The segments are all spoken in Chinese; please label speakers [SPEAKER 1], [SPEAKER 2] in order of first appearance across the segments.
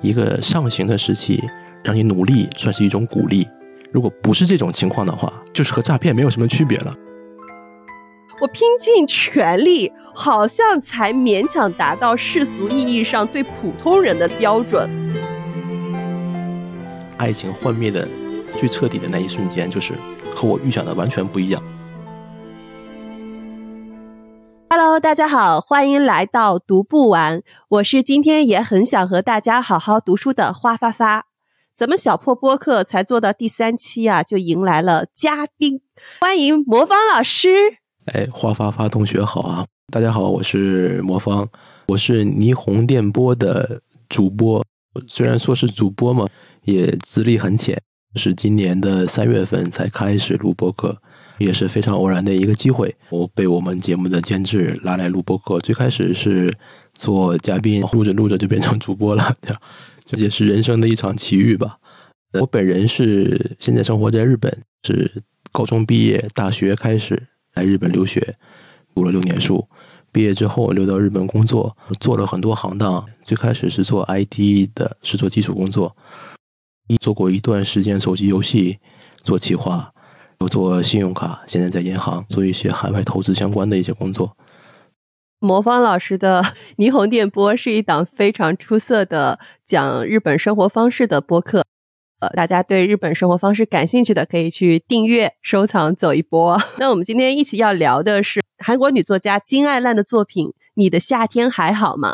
[SPEAKER 1] 一个上行的时期，让你努力算是一种鼓励。如果不是这种情况的话，就是和诈骗没有什么区别了。
[SPEAKER 2] 我拼尽全力，好像才勉强达到世俗意义上对普通人的标准。
[SPEAKER 1] 爱情幻灭的最彻底的那一瞬间，就是和我预想的完全不一样。
[SPEAKER 2] 大家好，欢迎来到读不完。我是今天也很想和大家好好读书的花发发。咱们小破播客才做到第三期啊，就迎来了嘉宾，欢迎魔方老师。
[SPEAKER 1] 哎，花发发同学好啊！大家好，我是魔方，我是霓虹电波的主播。虽然说是主播嘛，也资历很浅，是今年的三月份才开始录播客，也是非常偶然的一个机会。我被我们节目的监制拉来录播客，最开始是做嘉宾，录着录着就变成主播了，这也是人生的一场奇遇吧。我本人是现在生活在日本，是高中毕业，大学开始。来日本留学，读了六年书，毕业之后留到日本工作，做了很多行当。最开始是做 IT 的，是做基础工作，做过一段时间手机游戏，做企划，有做信用卡。现在在银行做一些海外投资相关的一些工作。
[SPEAKER 2] 魔方老师的霓虹电波是一档非常出色的讲日本生活方式的播客。呃，大家对日本生活方式感兴趣的，可以去订阅、收藏、走一波。那我们今天一起要聊的是韩国女作家金爱烂的作品《你的夏天还好吗》。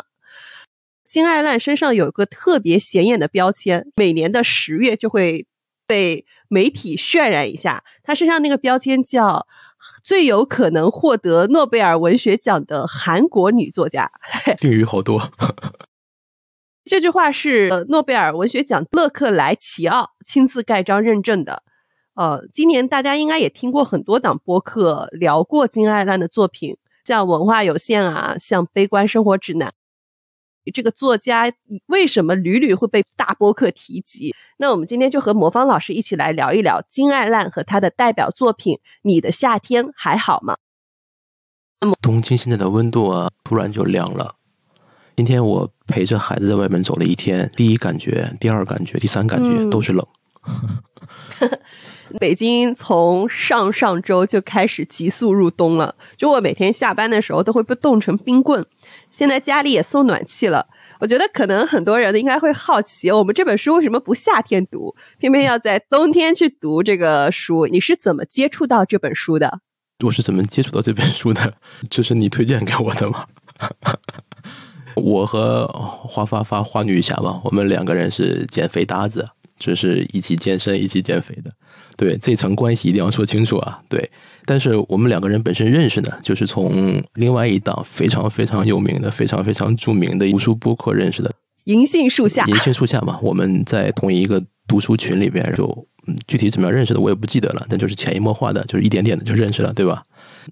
[SPEAKER 2] 金爱烂身上有一个特别显眼的标签，每年的十月就会被媒体渲染一下。她身上那个标签叫“最有可能获得诺贝尔文学奖的韩国女作家”。
[SPEAKER 1] 定语好多。
[SPEAKER 2] 这句话是诺贝尔文学奖勒克莱齐奥亲自盖章认证的。呃，今年大家应该也听过很多档播客聊过金爱烂的作品，像文化有限啊，像悲观生活指南。这个作家为什么屡屡会被大播客提及？那我们今天就和魔方老师一起来聊一聊金爱烂和他的代表作品《你的夏天还好吗》。
[SPEAKER 1] 那么，东京现在的温度啊，突然就凉了。今天我陪着孩子在外面走了一天，第一感觉、第二感觉、第三感觉都是冷。
[SPEAKER 2] 北京从上上周就开始急速入冬了，就我每天下班的时候都会被冻成冰棍。现在家里也送暖气了，我觉得可能很多人应该会好奇，我们这本书为什么不夏天读，偏偏要在冬天去读这个书？你是怎么接触到这本书的？
[SPEAKER 1] 我是怎么接触到这本书的？这是你推荐给我的吗？我和花发发花女侠嘛，我们两个人是减肥搭子，就是一起健身、一起减肥的。对，这层关系一定要说清楚啊。对，但是我们两个人本身认识呢，就是从另外一档非常非常有名的、非常非常著名的读书播客认识的。
[SPEAKER 2] 银杏树下，
[SPEAKER 1] 银杏树下嘛，我们在同一个读书群里边，就嗯具体怎么样认识的我也不记得了，但就是潜移默化的，就是一点点的就认识了，对吧？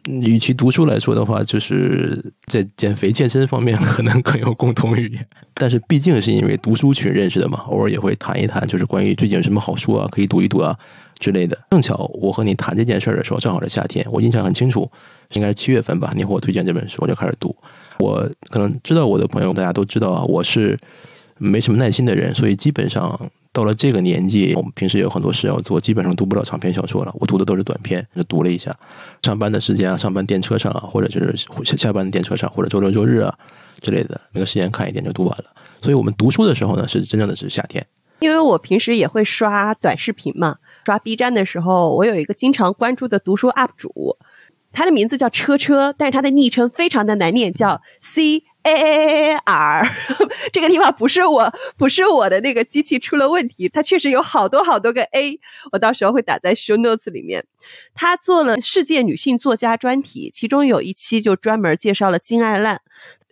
[SPEAKER 1] 与其读书来说的话，就是在减肥健身方面可能更有共同语言。但是毕竟是因为读书群认识的嘛，偶尔也会谈一谈，就是关于最近有什么好书啊，可以读一读啊之类的。正巧我和你谈这件事儿的时候，正好是夏天，我印象很清楚，应该是七月份吧。你和我推荐这本书，我就开始读。我可能知道我的朋友，大家都知道啊，我是没什么耐心的人，所以基本上。到了这个年纪，我们平时有很多事要做，基本上读不了长篇小说了。我读的都是短篇，就读了一下。上班的时间啊，上班电车上啊，或者就是下下班的电车上，或者周六周日啊之类的，那个时间看一点就读完了。所以我们读书的时候呢，是真正的是夏天。
[SPEAKER 2] 因为我平时也会刷短视频嘛，刷 B 站的时候，我有一个经常关注的读书 UP 主，他的名字叫车车，但是他的昵称非常的难念，叫 C。A A A R，这个地方不是我，不是我的那个机器出了问题，它确实有好多好多个 A，我到时候会打在 show notes 里面。他做了世界女性作家专题，其中有一期就专门介绍了金爱烂，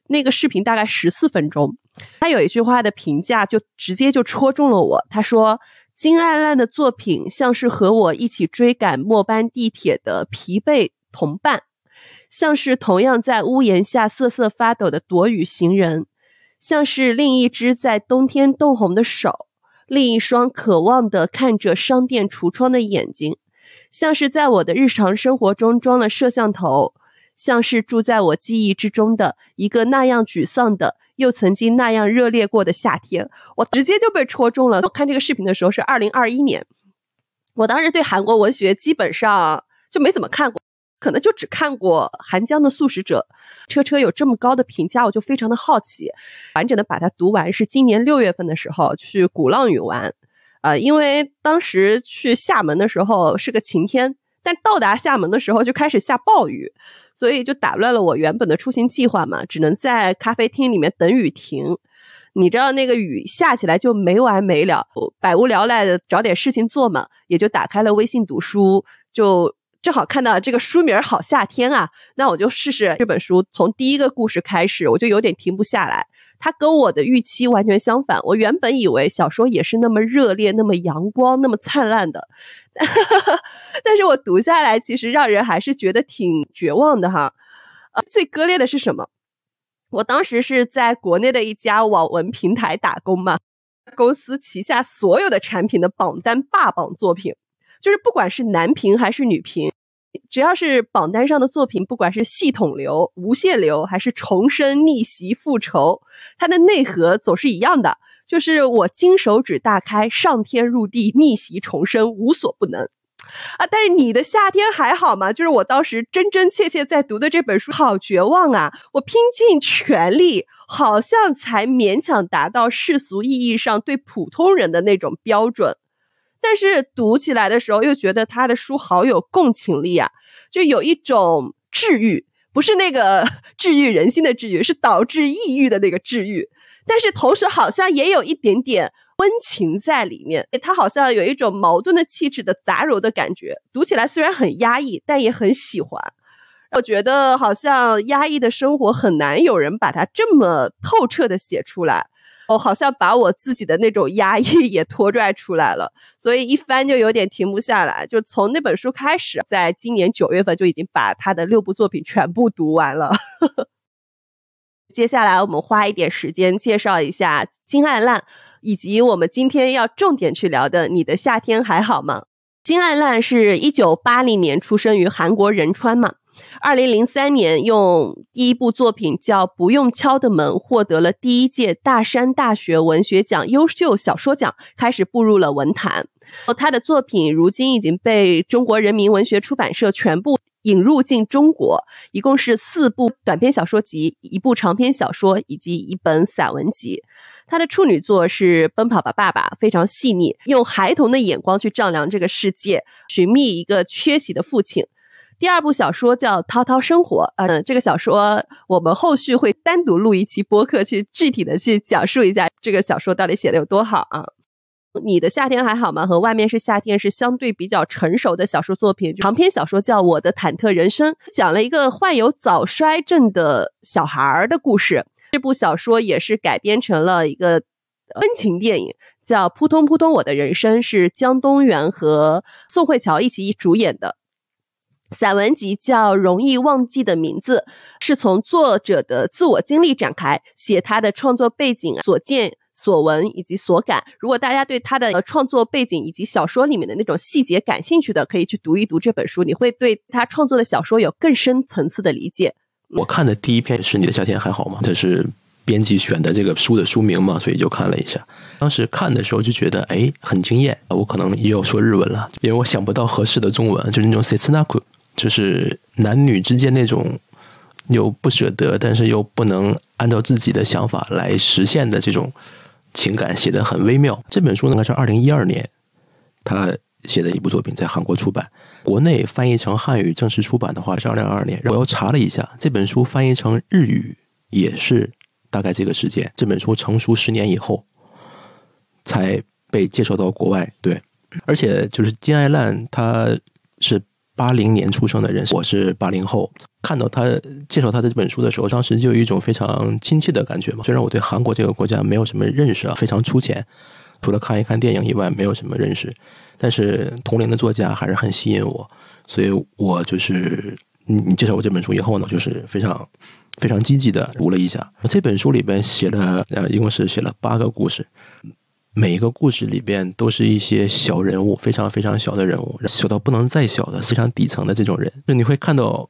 [SPEAKER 2] 那个视频大概十四分钟。他有一句话的评价就直接就戳中了我，他说金爱烂的作品像是和我一起追赶末班地铁的疲惫同伴。像是同样在屋檐下瑟瑟发抖的躲雨行人，像是另一只在冬天冻红的手，另一双渴望的看着商店橱窗的眼睛，像是在我的日常生活中装了摄像头，像是住在我记忆之中的一个那样沮丧的，又曾经那样热烈过的夏天。我直接就被戳中了。我看这个视频的时候是二零二一年，我当时对韩国文学基本上就没怎么看过。可能就只看过韩江的《素食者》，车车有这么高的评价，我就非常的好奇，完整的把它读完。是今年六月份的时候去鼓浪屿玩，啊，因为当时去厦门的时候是个晴天，但到达厦门的时候就开始下暴雨，所以就打乱了我原本的出行计划嘛，只能在咖啡厅里面等雨停。你知道那个雨下起来就没完没了，百无聊赖的找点事情做嘛，也就打开了微信读书，就。正好看到这个书名好夏天啊，那我就试试这本书。从第一个故事开始，我就有点停不下来。它跟我的预期完全相反。我原本以为小说也是那么热烈、那么阳光、那么灿烂的，但 是我读下来，其实让人还是觉得挺绝望的哈。呃，最割裂的是什么？我当时是在国内的一家网文平台打工嘛，公司旗下所有的产品的榜单霸榜作品。就是不管是男频还是女频，只要是榜单上的作品，不管是系统流、无限流，还是重生、逆袭、复仇，它的内核总是一样的，就是我金手指大开，上天入地，逆袭重生，无所不能啊！但是你的夏天还好吗？就是我当时真真切切在读的这本书，好绝望啊！我拼尽全力，好像才勉强达到世俗意义上对普通人的那种标准。但是读起来的时候，又觉得他的书好有共情力啊，就有一种治愈，不是那个 治愈人心的治愈，是导致抑郁的那个治愈。但是同时好像也有一点点温情在里面，他好像有一种矛盾的气质的杂糅的感觉。读起来虽然很压抑，但也很喜欢。我觉得好像压抑的生活很难有人把它这么透彻的写出来。我好像把我自己的那种压抑 也拖拽出来了，所以一翻就有点停不下来。就从那本书开始，在今年九月份就已经把他的六部作品全部读完了。接下来我们花一点时间介绍一下金爱烂，以及我们今天要重点去聊的《你的夏天还好吗》。金爱烂是一九八零年出生于韩国仁川嘛。二零零三年，用第一部作品叫《不用敲的门》，获得了第一届大山大学文学奖优秀小说奖，开始步入了文坛。他的作品如今已经被中国人民文学出版社全部引入进中国，一共是四部短篇小说集、一部长篇小说以及一本散文集。他的处女作是《奔跑吧，爸爸》，非常细腻，用孩童的眼光去丈量这个世界，寻觅一个缺席的父亲。第二部小说叫《涛涛生活》，嗯，这个小说我们后续会单独录一期播客，去具体的去讲述一下这个小说到底写的有多好啊。你的夏天还好吗？和外面是夏天是相对比较成熟的小说作品，长篇小说叫《我的忐忑人生》，讲了一个患有早衰症的小孩儿的故事。这部小说也是改编成了一个温情电影，叫《扑通扑通我的人生》，是江东元和宋慧乔一起主演的。散文集叫《容易忘记的名字》，是从作者的自我经历展开，写他的创作背景、所见所闻以及所感。如果大家对他的创作背景以及小说里面的那种细节感兴趣的，可以去读一读这本书，你会对他创作的小说有更深层次的理解。
[SPEAKER 1] 我看的第一篇是你的夏天还好吗？这是编辑选的这个书的书名嘛，所以就看了一下。当时看的时候就觉得，哎，很惊艳。我可能也有说日文了，因为我想不到合适的中文，就是那种 setsunaku。就是男女之间那种又不舍得，但是又不能按照自己的想法来实现的这种情感，写的很微妙。这本书呢是二零一二年他写的一部作品，在韩国出版，国内翻译成汉语正式出版的话是二零二二年。我又查了一下，这本书翻译成日语也是大概这个时间。这本书成熟十年以后才被介绍到国外。对，而且就是金爱烂，他是。八零年出生的人，我是八零后。看到他介绍他的这本书的时候，当时就有一种非常亲切的感觉嘛。虽然我对韩国这个国家没有什么认识啊，非常粗浅，除了看一看电影以外，没有什么认识。但是同龄的作家还是很吸引我，所以我就是你你介绍我这本书以后呢，就是非常非常积极的读了一下。这本书里边写了呃，一共是写了八个故事。每一个故事里边都是一些小人物，非常非常小的人物，小到不能再小的非常底层的这种人。就你会看到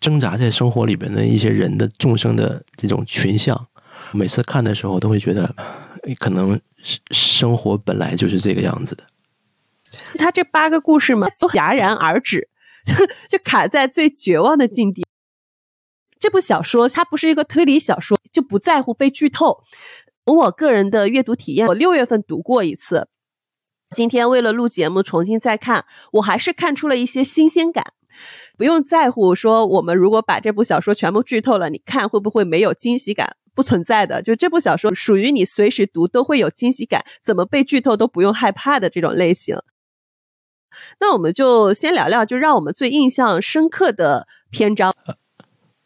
[SPEAKER 1] 挣扎在生活里边的一些人的众生的这种群像。每次看的时候，都会觉得，可能生活本来就是这个样子的。
[SPEAKER 2] 他这八个故事嘛，都戛然而止，就卡在最绝望的境地。这部小说它不是一个推理小说，就不在乎被剧透。从我个人的阅读体验，我六月份读过一次，今天为了录节目重新再看，我还是看出了一些新鲜感。不用在乎说我们如果把这部小说全部剧透了，你看会不会没有惊喜感？不存在的，就这部小说属于你随时读都会有惊喜感，怎么被剧透都不用害怕的这种类型。那我们就先聊聊，就让我们最印象深刻的篇章。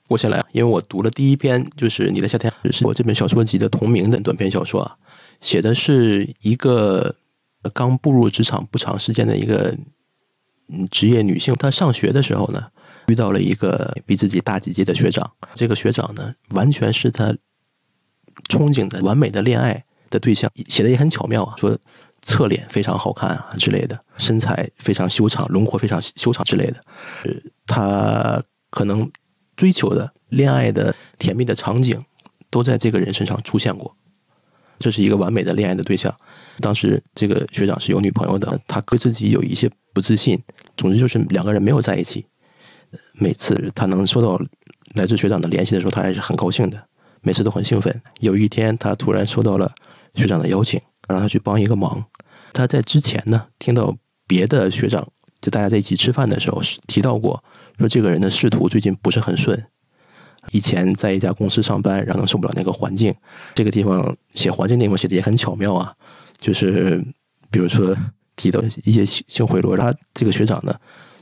[SPEAKER 1] 我先来，因为我读了第一篇，就是《你的夏天》，是我这本小说集的同名的短篇小说啊，写的是一个刚步入职场不长时间的一个职业女性，她上学的时候呢，遇到了一个比自己大几届的学长，这个学长呢，完全是她憧憬的完美的恋爱的对象，写的也很巧妙啊，说侧脸非常好看啊之类的，身材非常修长，轮廓非常修长之类的，呃，他可能。追求的恋爱的甜蜜的场景，都在这个人身上出现过。这是一个完美的恋爱的对象。当时这个学长是有女朋友的，他对自己有一些不自信。总之就是两个人没有在一起。每次他能收到来自学长的联系的时候，他还是很高兴的，每次都很兴奋。有一天，他突然收到了学长的邀请，让他去帮一个忙。他在之前呢，听到别的学长就大家在一起吃饭的时候提到过。说这个人的仕途最近不是很顺，以前在一家公司上班，然后受不了那个环境。这个地方写环境地方写的也很巧妙啊，就是比如说提到一些性性贿赂，他这个学长呢，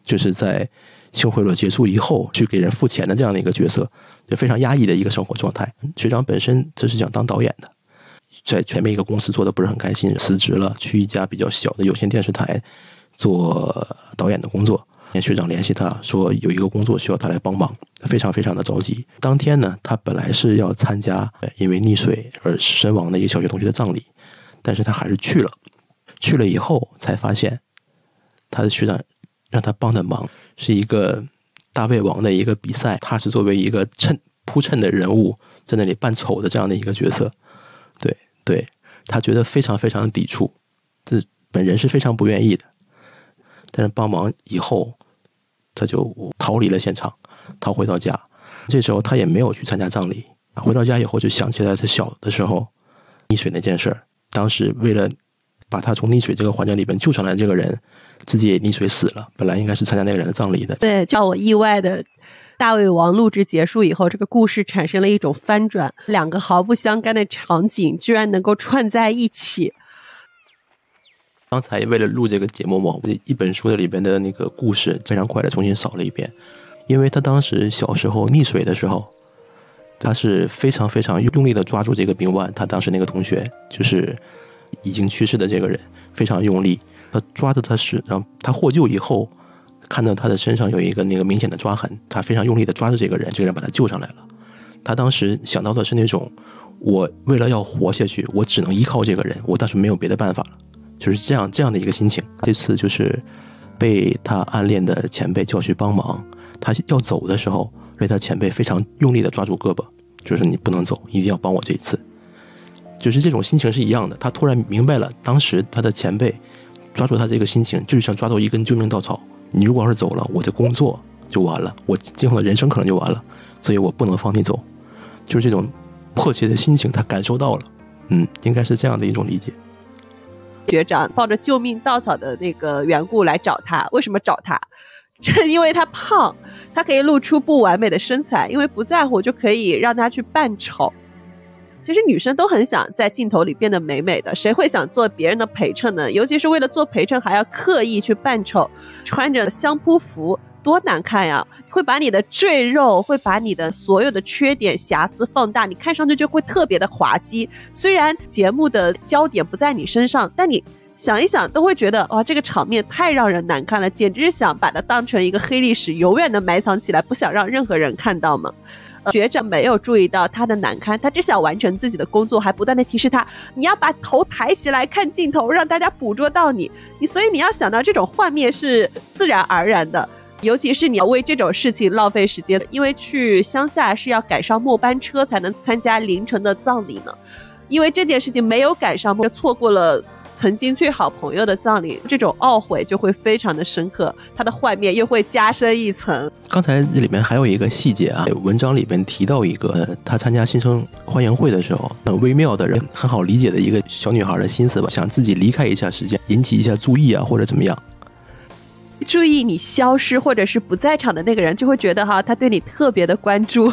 [SPEAKER 1] 就是在性贿赂结束以后去给人付钱的这样的一个角色，就非常压抑的一个生活状态。学长本身这是想当导演的，在前面一个公司做的不是很开心，辞职了，去一家比较小的有线电视台做导演的工作。学长联系他说有一个工作需要他来帮忙，非常非常的着急。当天呢，他本来是要参加因为溺水而身亡的一个小学同学的葬礼，但是他还是去了。去了以后才发现，他的学长让他帮的忙是一个大胃王的一个比赛，他是作为一个衬铺衬的人物在那里扮丑的这样的一个角色。对对，他觉得非常非常的抵触，这本人是非常不愿意的。但是帮忙以后。他就逃离了现场，逃回到家。这时候他也没有去参加葬礼。回到家以后，就想起来他小的时候溺水那件事儿。当时为了把他从溺水这个环境里边救上来，这个人自己也溺水死了。本来应该是参加那个人的葬礼的。
[SPEAKER 2] 对，叫我意外的，大胃王录制结束以后，这个故事产生了一种翻转，两个毫不相干的场景居然能够串在一起。
[SPEAKER 1] 刚才为了录这个节目嘛，我一本书的里边的那个故事非常快的重新扫了一遍，因为他当时小时候溺水的时候，他是非常非常用力的抓住这个冰腕，他当时那个同学就是已经去世的这个人，非常用力，他抓着他是，然后他获救以后，看到他的身上有一个那个明显的抓痕，他非常用力的抓着这个人，这个人把他救上来了。他当时想到的是那种，我为了要活下去，我只能依靠这个人，我当时没有别的办法了。就是这样这样的一个心情。这次就是被他暗恋的前辈叫去帮忙，他要走的时候，被他前辈非常用力的抓住胳膊，就是你不能走，一定要帮我这一次。就是这种心情是一样的。他突然明白了，当时他的前辈抓住他这个心情，就是想抓住一根救命稻草。你如果要是走了，我的工作就完了，我今后的人生可能就完了，所以我不能放你走。就是这种迫切的心情，他感受到了。嗯，应该是这样的一种理解。
[SPEAKER 2] 学长抱着救命稻草的那个缘故来找他，为什么找他？因为他胖，他可以露出不完美的身材，因为不在乎就可以让他去扮丑。其实女生都很想在镜头里变得美美的，谁会想做别人的陪衬呢？尤其是为了做陪衬还要刻意去扮丑，穿着相扑服。多难看呀！会把你的赘肉，会把你的所有的缺点瑕疵放大，你看上去就会特别的滑稽。虽然节目的焦点不在你身上，但你想一想都会觉得哇，这个场面太让人难看了，简直是想把它当成一个黑历史，永远的埋藏起来，不想让任何人看到嘛。学长没有注意到他的难堪，他只想完成自己的工作，还不断的提示他，你要把头抬起来看镜头，让大家捕捉到你。你所以你要想到这种画面是自然而然的。尤其是你要为这种事情浪费时间，因为去乡下是要赶上末班车才能参加凌晨的葬礼呢。因为这件事情没有赶上，就错过了曾经最好朋友的葬礼，这种懊悔就会非常的深刻，他的幻灭又会加深一层。
[SPEAKER 1] 刚才这里面还有一个细节啊，文章里面提到一个，他参加新生欢迎会的时候，很微妙的人，很好理解的一个小女孩的心思吧，想自己离开一下时间，引起一下注意啊，或者怎么样。
[SPEAKER 2] 注意你消失或者是不在场的那个人，就会觉得哈，他对你特别的关注。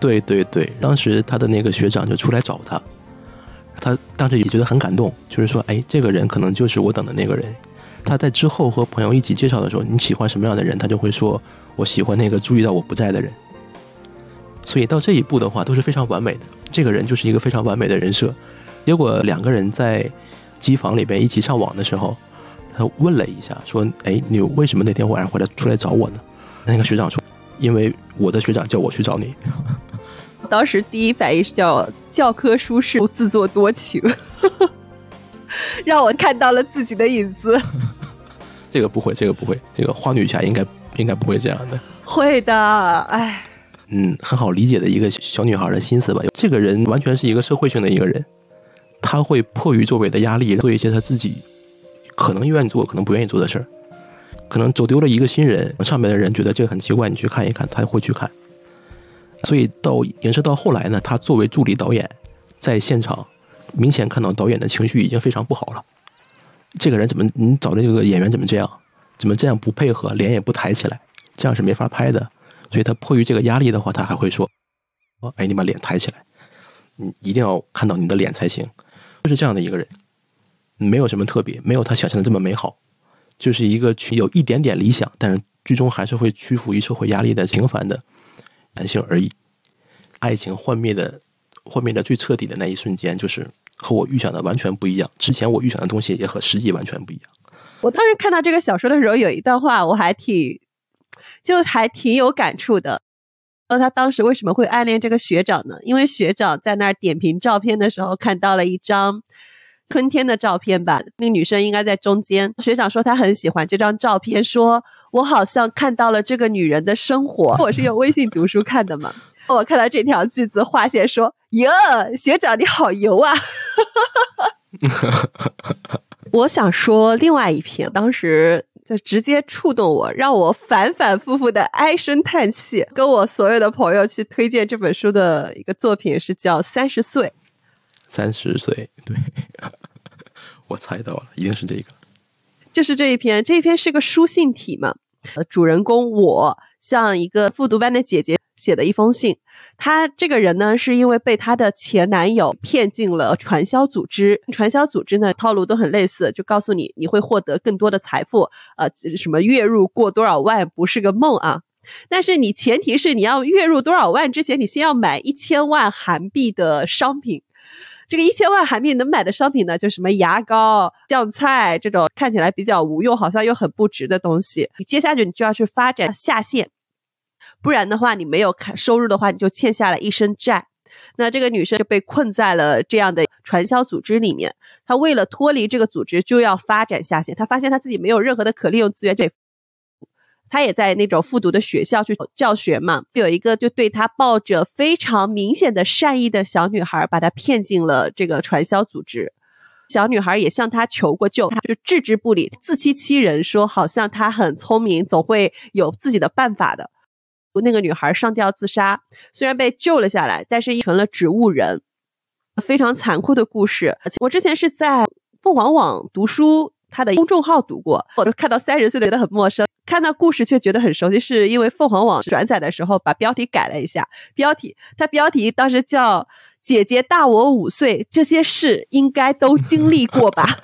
[SPEAKER 1] 对对对，当时他的那个学长就出来找他。他当时也觉得很感动，就是说，哎，这个人可能就是我等的那个人。他在之后和朋友一起介绍的时候，你喜欢什么样的人，他就会说，我喜欢那个注意到我不在的人。所以到这一步的话，都是非常完美的。这个人就是一个非常完美的人设。结果两个人在机房里边一起上网的时候，他问了一下，说，哎，你为什么那天晚上回来出来找我呢？那个学长说，因为我的学长叫我去找你。
[SPEAKER 2] 当时第一反应是叫教科书式自作多情，让我看到了自己的影子。
[SPEAKER 1] 这个不会，这个不会，这个花女侠应该应该不会这样的。
[SPEAKER 2] 会的，哎，
[SPEAKER 1] 嗯，很好理解的一个小女孩的心思吧。这个人完全是一个社会性的一个人，他会迫于周围的压力做一些他自己可能愿意做、可能不愿意做的事儿。可能走丢了一个新人，上面的人觉得这个很奇怪，你去看一看，他会去看。所以到延伸到后来呢，他作为助理导演，在现场明显看到导演的情绪已经非常不好了。这个人怎么你找的这个演员怎么这样？怎么这样不配合，脸也不抬起来，这样是没法拍的。所以他迫于这个压力的话，他还会说：“哦，哎，你把脸抬起来，你一定要看到你的脸才行。”就是这样的一个人，没有什么特别，没有他想象的这么美好，就是一个有一点点理想，但是最终还是会屈服于社会压力的平凡的。男性而已，爱情幻灭的幻灭的最彻底的那一瞬间，就是和我预想的完全不一样。之前我预想的东西也和实际完全不一样。
[SPEAKER 2] 我当时看到这个小说的时候，有一段话我还挺，就还挺有感触的。那他当时为什么会暗恋这个学长呢？因为学长在那儿点评照片的时候，看到了一张。春天的照片吧，那女生应该在中间。学长说他很喜欢这张照片，说我好像看到了这个女人的生活。我是用微信读书看的嘛，我看到这条句子划线说：“哟，学长你好油啊！”我想说另外一篇，当时就直接触动我，让我反反复复的唉声叹气。跟我所有的朋友去推荐这本书的一个作品是叫《三十岁》。
[SPEAKER 1] 三十岁，对，我猜到了，一定是这个，
[SPEAKER 2] 就是这一篇。这一篇是个书信体嘛？呃，主人公我向一个复读班的姐姐写的一封信。她这个人呢，是因为被她的前男友骗进了传销组织。传销组织呢，套路都很类似，就告诉你你会获得更多的财富，呃，什么月入过多少万不是个梦啊。但是你前提是你要月入多少万之前，你先要买一千万韩币的商品。这个一千万韩币能买的商品呢，就什么牙膏、酱菜这种看起来比较无用，好像又很不值的东西。你接下去你就要去发展下线，不然的话，你没有看收入的话，你就欠下了一身债。那这个女生就被困在了这样的传销组织里面。她为了脱离这个组织，就要发展下线。她发现她自己没有任何的可利用资源。他也在那种复读的学校去教学嘛，有一个就对他抱着非常明显的善意的小女孩，把他骗进了这个传销组织。小女孩也向他求过救，他就置之不理，自欺欺人，说好像他很聪明，总会有自己的办法的。那个女孩上吊自杀，虽然被救了下来，但是成了植物人，非常残酷的故事。我之前是在凤凰网读书。他的公众号读过，我就看到三十岁的觉得很陌生，看到故事却觉得很熟悉，是因为凤凰网转载的时候把标题改了一下。标题，它标题当时叫“姐姐大我五岁，这些事应该都经历过吧。”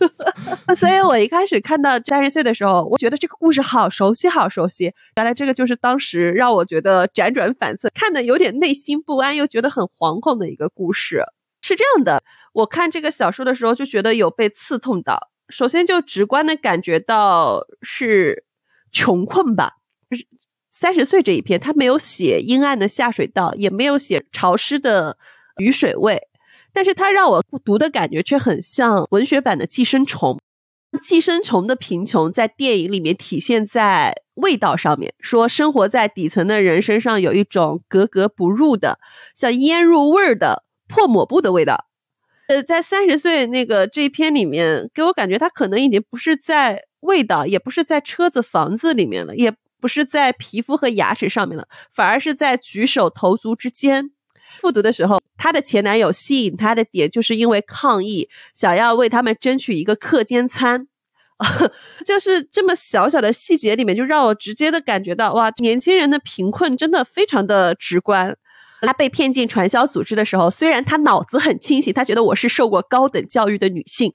[SPEAKER 2] 所以我一开始看到三十岁的时候，我觉得这个故事好熟悉，好熟悉。原来这个就是当时让我觉得辗转反侧，看的有点内心不安，又觉得很惶恐的一个故事。是这样的，我看这个小说的时候就觉得有被刺痛到。首先就直观的感觉到是穷困吧，三十岁这一篇他没有写阴暗的下水道，也没有写潮湿的雨水味，但是他让我读的感觉却很像文学版的寄生虫。寄生虫的贫穷在电影里面体现在味道上面，说生活在底层的人身上有一种格格不入的、像腌入味儿的破抹布的味道。呃，在三十岁那个这一篇里面，给我感觉他可能已经不是在味道，也不是在车子、房子里面了，也不是在皮肤和牙齿上面了，反而是在举手投足之间。复读的时候，她的前男友吸引她的点，就是因为抗议，想要为他们争取一个课间餐，就是这么小小的细节里面，就让我直接的感觉到，哇，年轻人的贫困真的非常的直观。她被骗进传销组织的时候，虽然她脑子很清醒，她觉得我是受过高等教育的女性，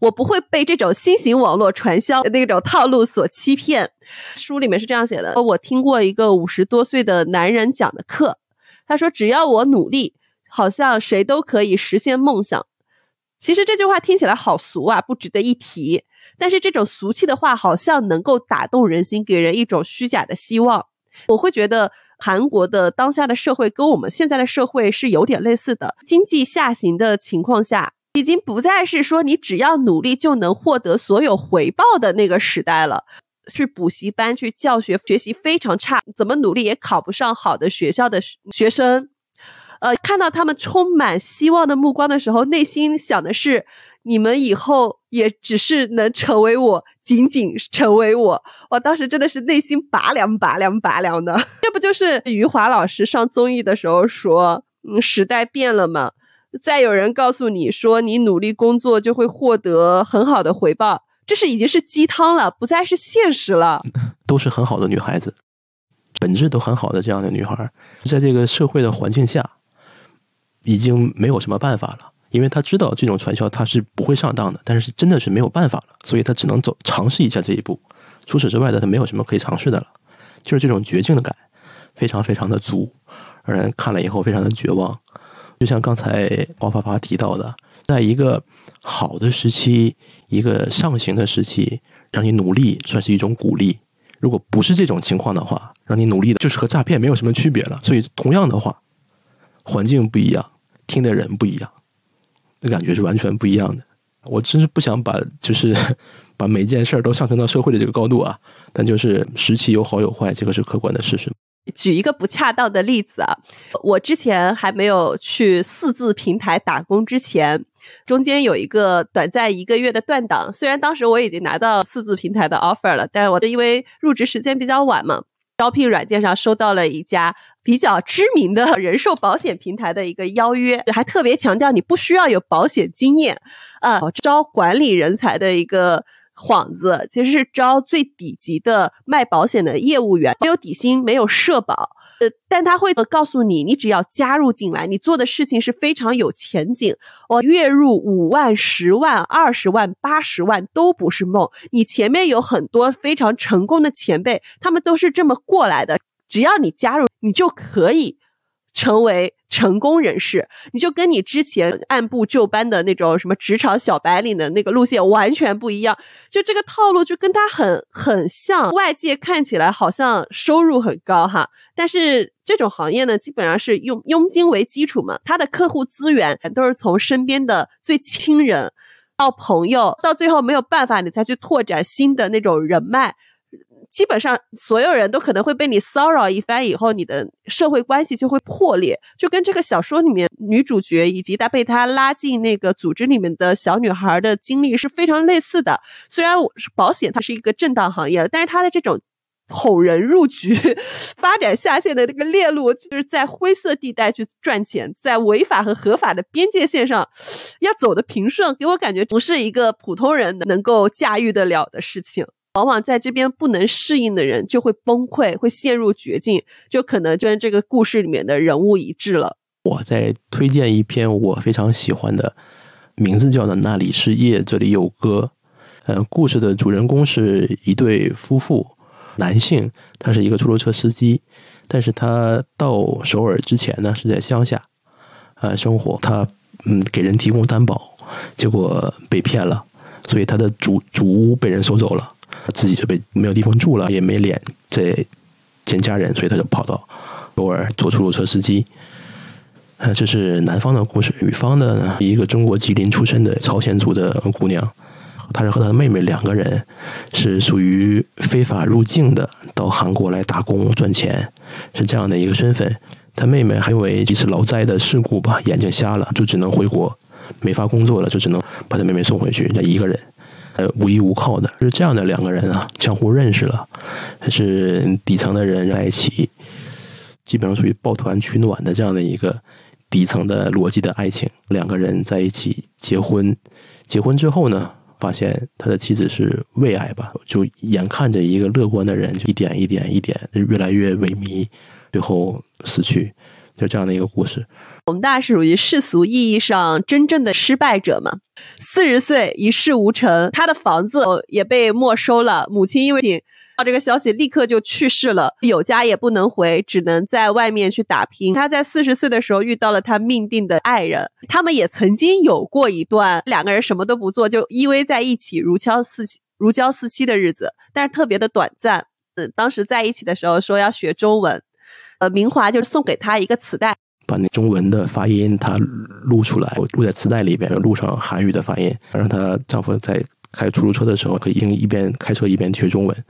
[SPEAKER 2] 我不会被这种新型网络传销的那种套路所欺骗。书里面是这样写的：我听过一个五十多岁的男人讲的课。他说：“只要我努力，好像谁都可以实现梦想。”其实这句话听起来好俗啊，不值得一提。但是这种俗气的话，好像能够打动人心，给人一种虚假的希望。我会觉得韩国的当下的社会跟我们现在的社会是有点类似的。经济下行的情况下，已经不再是说你只要努力就能获得所有回报的那个时代了。去补习班去教学，学习非常差，怎么努力也考不上好的学校的学学生，呃，看到他们充满希望的目光的时候，内心想的是：你们以后也只是能成为我，仅仅成为我。我当时真的是内心拔凉拔凉拔凉的。这不就是余华老师上综艺的时候说：“嗯，时代变了嘛，再有人告诉你说你努力工作就会获得很好的回报。”这是已经是鸡汤了，不再是现实了。
[SPEAKER 1] 都是很好的女孩子，本质都很好的这样的女孩，在这个社会的环境下，已经没有什么办法了。因为她知道这种传销她是不会上当的，但是真的是没有办法了，所以她只能走尝试一下这一步。除此之外的，她没有什么可以尝试的了。就是这种绝境的感，非常非常的足，让人看了以后非常的绝望。就像刚才王发发提到的。在一个好的时期，一个上行的时期，让你努力算是一种鼓励。如果不是这种情况的话，让你努力的就是和诈骗没有什么区别了。所以，同样的话，环境不一样，听的人不一样，那感觉是完全不一样的。我真是不想把就是 把每一件事儿都上升到社会的这个高度啊，但就是时期有好有坏，这个是客观的事实。
[SPEAKER 2] 举一个不恰当的例子啊，我之前还没有去四字平台打工之前，中间有一个短暂一个月的断档。虽然当时我已经拿到四字平台的 offer 了，但是我因为入职时间比较晚嘛，招聘软件上收到了一家比较知名的人寿保险平台的一个邀约，还特别强调你不需要有保险经验啊，招管理人才的一个。幌子其实是招最底级的卖保险的业务员，没有底薪，没有社保，呃，但他会告诉你，你只要加入进来，你做的事情是非常有前景。我月入五万、十万、二十万、八十万都不是梦。你前面有很多非常成功的前辈，他们都是这么过来的。只要你加入，你就可以。成为成功人士，你就跟你之前按部就班的那种什么职场小白领的那个路线完全不一样。就这个套路就跟他很很像，外界看起来好像收入很高哈，但是这种行业呢，基本上是用佣金为基础嘛，他的客户资源都是从身边的最亲人到朋友，到最后没有办法，你才去拓展新的那种人脉。基本上所有人都可能会被你骚扰一番，以后你的社会关系就会破裂，就跟这个小说里面女主角以及她被他拉进那个组织里面的小女孩的经历是非常类似的。虽然保险它是一个正当行业，但是它的这种哄人入局、发展下线的这个链路，就是在灰色地带去赚钱，在违法和合法的边界线上要走的平顺，给我感觉不是一个普通人能够驾驭得了的事情。往往在这边不能适应的人就会崩溃，会陷入绝境，就可能就跟这个故事里面的人物一致了。
[SPEAKER 1] 我在推荐一篇我非常喜欢的，名字叫做《那里是夜，这里有歌》。嗯，故事的主人公是一对夫妇，男性他是一个出租车司机，但是他到首尔之前呢是在乡下，呃，生活他嗯给人提供担保，结果被骗了，所以他的主主屋被人收走了。他自己就被没有地方住了，也没脸再见家人，所以他就跑到偶尔做出租车司机。呃，这是南方的故事，女方的呢，一个中国吉林出身的朝鲜族的姑娘。她是和她妹妹两个人是属于非法入境的，到韩国来打工赚钱，是这样的一个身份。她妹妹还因为一次劳灾的事故吧，眼睛瞎了，就只能回国，没法工作了，就只能把她妹妹送回去，她一个人，呃，无依无靠的，是这样的两个人啊，相互认识了，还是底层的人在一起，基本上属于抱团取暖的这样的一个底层的逻辑的爱情，两个人在一起结婚，结婚之后呢？发现他的妻子是胃癌吧，就眼看着一个乐观的人，就一点一点一点越来越萎靡，最后死去，就这样的一个故事。
[SPEAKER 2] 我们大家是属于世俗意义上真正的失败者嘛？四十岁一事无成，他的房子也被没收了，母亲因为。到这个消息，立刻就去世了，有家也不能回，只能在外面去打拼。他在四十岁的时候遇到了他命定的爱人，他们也曾经有过一段两个人什么都不做就依偎在一起如胶似、如胶似漆的日子，但是特别的短暂。嗯，当时在一起的时候说要学中文，呃，明华就送给他一个磁带，
[SPEAKER 1] 把那中文的发音他录出来，录在磁带里边，录上韩语的发音，让她丈夫在开出租车的时候可以一边开车一边学中文。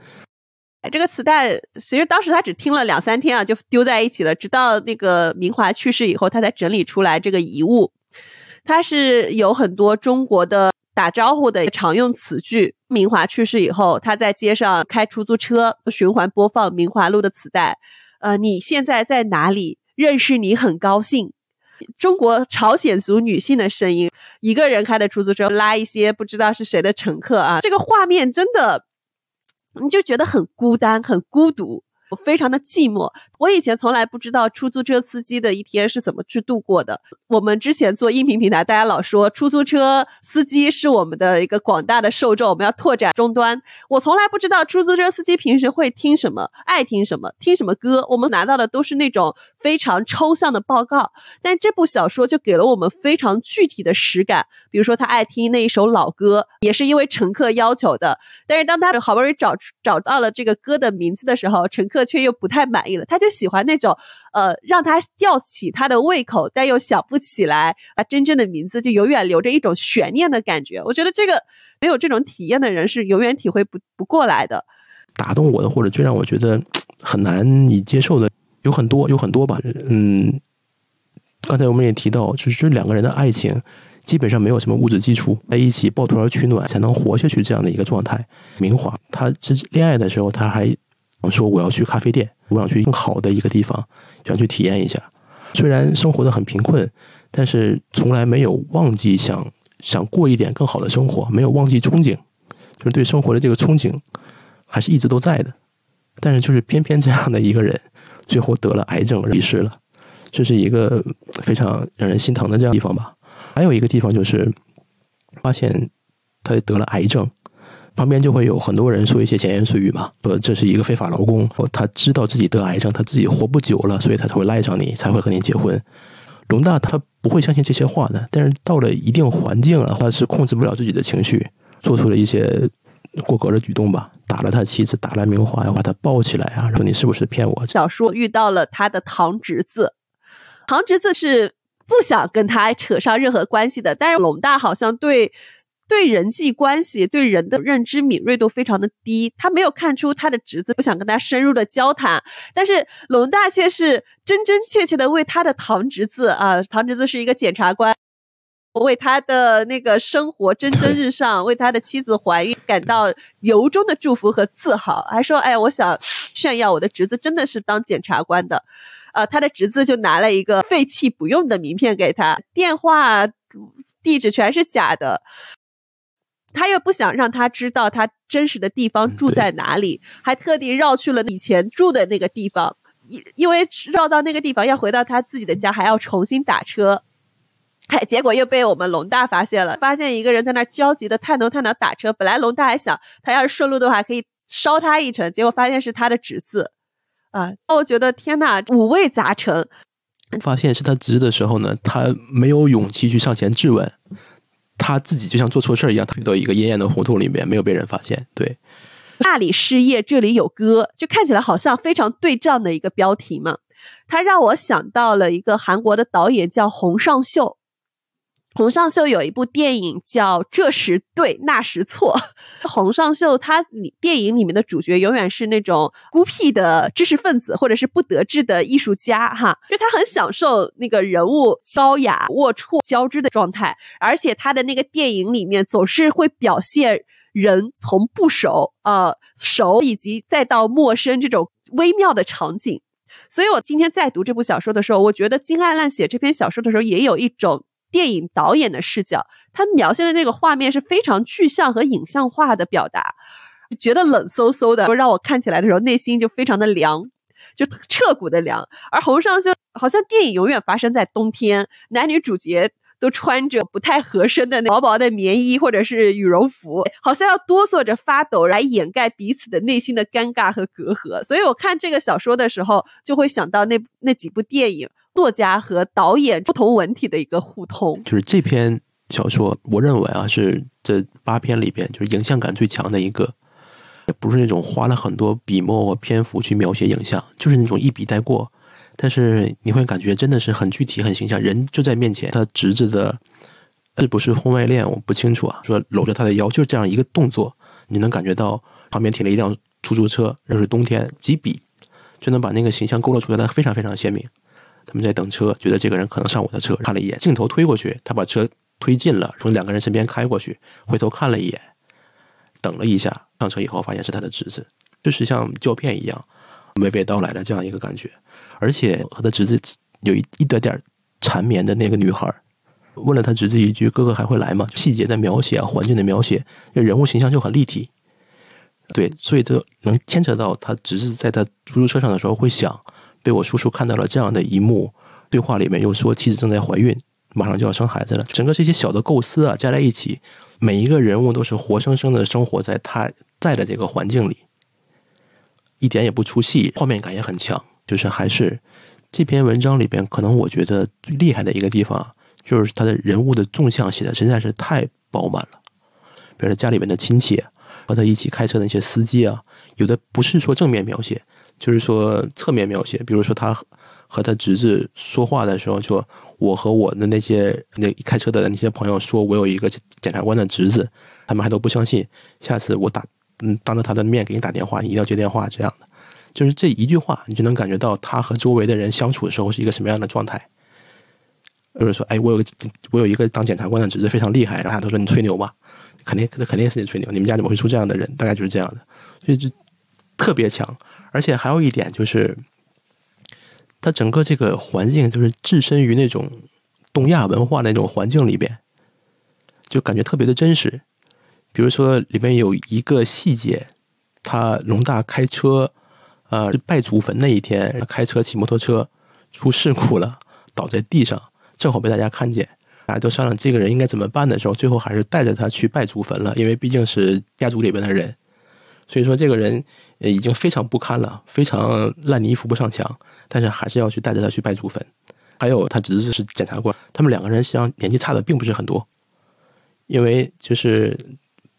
[SPEAKER 2] 这个磁带其实当时他只听了两三天啊，就丢在一起了。直到那个明华去世以后，他才整理出来这个遗物。它是有很多中国的打招呼的常用词句。明华去世以后，他在街上开出租车，循环播放明华录的磁带。呃，你现在在哪里？认识你很高兴。中国朝鲜族女性的声音，一个人开的出租车拉一些不知道是谁的乘客啊，这个画面真的。你就觉得很孤单，很孤独。我非常的寂寞。我以前从来不知道出租车司机的一天是怎么去度过的。我们之前做音频平台，大家老说出租车司机是我们的一个广大的受众，我们要拓展终端。我从来不知道出租车司机平时会听什么，爱听什么，听什么歌。我们拿到的都是那种非常抽象的报告，但这部小说就给了我们非常具体的实感。比如说，他爱听那一首老歌，也是因为乘客要求的。但是当他好不容易找找到了这个歌的名字的时候，乘客。却又不太满意了，他就喜欢那种，呃，让他吊起他的胃口，但又想不起来啊，真正的名字就永远留着一种悬念的感觉。我觉得这个没有这种体验的人是永远体会不不过来的。
[SPEAKER 1] 打动我的，或者最让我觉得很难以接受的，有很多，有很多吧。嗯，刚才我们也提到，就是这两个人的爱情。基本上没有什么物质基础，在一起抱团取暖才能活下去这样的一个状态。明华，他是恋爱的时候，他还。说我要去咖啡店，我想去更好的一个地方，想去体验一下。虽然生活的很贫困，但是从来没有忘记想想过一点更好的生活，没有忘记憧憬，就是对生活的这个憧憬还是一直都在的。但是就是偏偏这样的一个人，最后得了癌症离世了，这是一个非常让人心疼的这样地方吧。还有一个地方就是发现他得了癌症。旁边就会有很多人说一些闲言碎语嘛，说这是一个非法劳工，他知道自己得癌症，他自己活不久了，所以他才会赖上你，才会和你结婚。龙大他不会相信这些话的，但是到了一定环境了，他是控制不了自己的情绪，做出了一些过格的举动吧，打了他妻子，打了明华，要把他抱起来啊，说你是不是骗我？
[SPEAKER 2] 小叔遇到了他的堂侄子，堂侄子是不想跟他扯上任何关系的，但是龙大好像对。对人际关系、对人的认知敏锐度非常的低，他没有看出他的侄子不想跟他深入的交谈，但是龙大却是真真切切的为他的堂侄子啊，堂侄子是一个检察官，为他的那个生活蒸蒸日上，为他的妻子怀孕感到由衷的祝福和自豪，还说：“哎，我想炫耀我的侄子真的是当检察官的。”啊，他的侄子就拿了一个废弃不用的名片给他，电话、地址全是假的。他又不想让他知道他真实的地方住在哪里，还特地绕去了以前住的那个地方，因因为绕到那个地方要回到他自己的家，还要重新打车，哎，结果又被我们龙大发现了，发现一个人在那焦急的探头探脑打车。本来龙大还想他要是顺路的话可以捎他一程，结果发现是他的侄子，啊，我觉得天呐，五味杂陈。
[SPEAKER 1] 发现是他侄子的时候呢，他没有勇气去上前质问。他自己就像做错事儿一样，退到一个阴暗的胡同里面，没有被人发现。对，
[SPEAKER 2] 那里失业，这里有歌，就看起来好像非常对仗的一个标题嘛。他让我想到了一个韩国的导演叫洪尚秀。洪尚秀有一部电影叫《这时对那时错》，洪尚秀他里电影里面的主角永远是那种孤僻的知识分子或者是不得志的艺术家，哈，就他很享受那个人物高雅龌龊交织的状态，而且他的那个电影里面总是会表现人从不熟、呃熟以及再到陌生这种微妙的场景。所以我今天在读这部小说的时候，我觉得金爱烂写这篇小说的时候也有一种。电影导演的视角，他描写的那个画面是非常具象和影像化的表达，觉得冷飕飕的，让我看起来的时候内心就非常的凉，就彻骨的凉。而洪尚秀好像电影永远发生在冬天，男女主角都穿着不太合身的那薄薄的棉衣或者是羽绒服，好像要哆嗦着发抖来掩盖彼此的内心的尴尬和隔阂。所以我看这个小说的时候，就会想到那那几部电影。作家和导演不同文体的一个互通，
[SPEAKER 1] 就是这篇小说，我认为啊是这八篇里边就是影像感最强的一个，也不是那种花了很多笔墨和篇幅去描写影像，就是那种一笔带过，但是你会感觉真的是很具体、很形象，人就在面前。他侄子的是不是婚外恋，我不清楚啊。说搂着他的腰，就是这样一个动作，你能感觉到旁边停了一辆出租车，又是冬天，几笔就能把那个形象勾勒出来的非常非常鲜明。我们在等车，觉得这个人可能上我的车，看了一眼，镜头推过去，他把车推进了，从两个人身边开过去，回头看了一眼，等了一下，上车以后发现是他的侄子，就是像胶片一样娓娓道来的这样一个感觉。而且和他侄子有一一点点缠绵的那个女孩，问了他侄子一句：“哥哥还会来吗？”细节的描写啊，环境的描写，人物形象就很立体。对，所以这能牵扯到他侄子在他出租车上的时候会想。被我叔叔看到了这样的一幕，对话里面又说妻子正在怀孕，马上就要生孩子了。整个这些小的构思啊，加在一起，每一个人物都是活生生的生活在他在的这个环境里，一点也不出戏，画面感也很强。就是还是这篇文章里边，可能我觉得最厉害的一个地方，就是他的人物的纵向写的实在是太饱满了。比如说家里面的亲戚和他一起开车的那些司机啊，有的不是说正面描写。就是说侧面描写，比如说他和他侄子说话的时候，说我和我的那些那开车的那些朋友说，我有一个检察官的侄子，他们还都不相信。下次我打嗯当着他的面给你打电话，你一定要接电话。这样的，就是这一句话，你就能感觉到他和周围的人相处的时候是一个什么样的状态。就是说，哎，我有个我有一个当检察官的侄子非常厉害，然后他都说你吹牛吧，肯定这肯定是你吹牛，你们家怎么会出这样的人？大概就是这样的，所以就特别强。而且还有一点就是，它整个这个环境就是置身于那种东亚文化那种环境里边，就感觉特别的真实。比如说里面有一个细节，他龙大开车，呃，拜祖坟那一天，开车骑摩托车出事故了，倒在地上，正好被大家看见，大家都商量这个人应该怎么办的时候，最后还是带着他去拜祖坟了，因为毕竟是家族里边的人，所以说这个人。已经非常不堪了，非常烂泥扶不上墙，但是还是要去带着他去拜祖坟。还有他侄子是检察官，他们两个人实际上年纪差的并不是很多，因为就是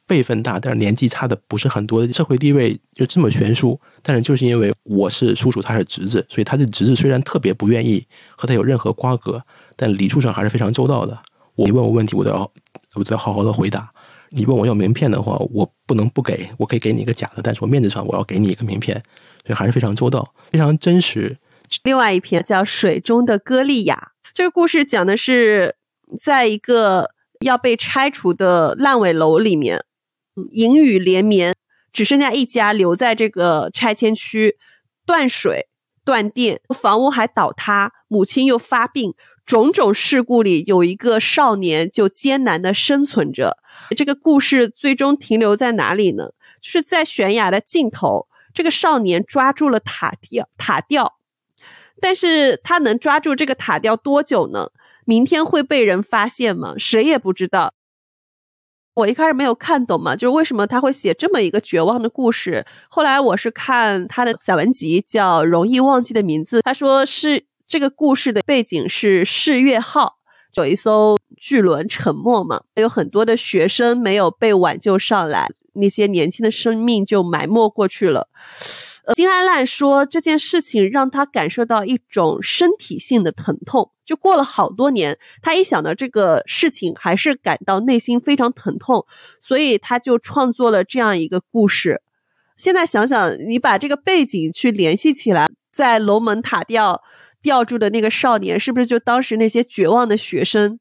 [SPEAKER 1] 辈分大，但是年纪差的不是很多，社会地位就这么悬殊。但是就是因为我是叔叔，他是侄子，所以他的侄子虽然特别不愿意和他有任何瓜葛，但礼数上还是非常周到的。我问我问题，我都要我都要好好的回答。你问我要名片的话，我不能不给，我可以给你一个假的，但是我面子上我要给你一个名片，所以还是非常周到，非常真实。
[SPEAKER 2] 另外一篇叫《水中的歌利亚》，这个故事讲的是在一个要被拆除的烂尾楼里面，阴雨连绵，只剩下一家留在这个拆迁区，断水、断电，房屋还倒塌，母亲又发病，种种事故里有一个少年就艰难的生存着。这个故事最终停留在哪里呢？是在悬崖的尽头，这个少年抓住了塔吊，塔吊，但是他能抓住这个塔吊多久呢？明天会被人发现吗？谁也不知道。我一开始没有看懂嘛，就是为什么他会写这么一个绝望的故事。后来我是看他的散文集，叫《容易忘记的名字》，他说是这个故事的背景是世越号。有一艘巨轮沉没嘛，有很多的学生没有被挽救上来，那些年轻的生命就埋没过去了。金安烂说这件事情让他感受到一种身体性的疼痛，就过了好多年，他一想到这个事情，还是感到内心非常疼痛，所以他就创作了这样一个故事。现在想想，你把这个背景去联系起来，在龙门塔吊吊住的那个少年，是不是就当时那些绝望的学生？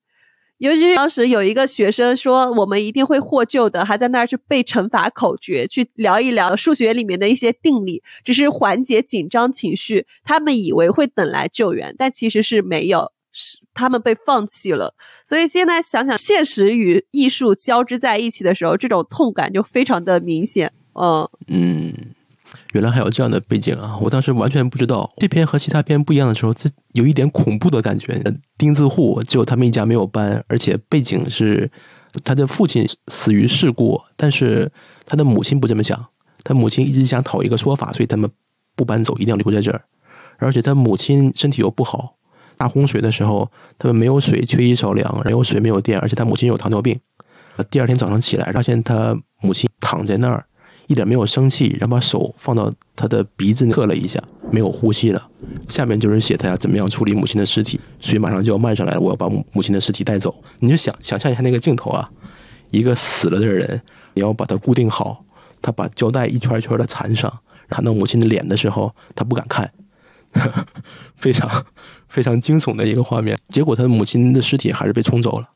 [SPEAKER 2] 尤其是当时有一个学生说：“我们一定会获救的。”还在那儿去背乘法口诀，去聊一聊数学里面的一些定理，只是缓解紧张情绪。他们以为会等来救援，但其实是没有，是他们被放弃了。所以现在想想，现实与艺术交织在一起的时候，这种痛感就非常的明显。嗯
[SPEAKER 1] 嗯。原来还有这样的背景啊！我当时完全不知道。这篇和其他篇不一样的时候，这有一点恐怖的感觉。钉子户只有他们一家没有搬，而且背景是他的父亲死于事故，但是他的母亲不这么想。他母亲一直想讨一个说法，所以他们不搬走，一定要留在这儿。而且他母亲身体又不好，大洪水的时候他们没有水，缺衣少粮，没有水，没有电，而且他母亲有糖尿病。第二天早上起来，发现他母亲躺在那儿。一点没有生气，然后把手放到他的鼻子侧了一下，没有呼吸了。下面就是写他要怎么样处理母亲的尸体，水马上就要漫上来，我要把母亲的尸体带走。你就想想象一下那个镜头啊，一个死了的人，你要把它固定好，他把胶带一圈一圈的缠上，看到母亲的脸的时候，他不敢看，非常非常惊悚的一个画面。结果他母亲的尸体还是被冲走了。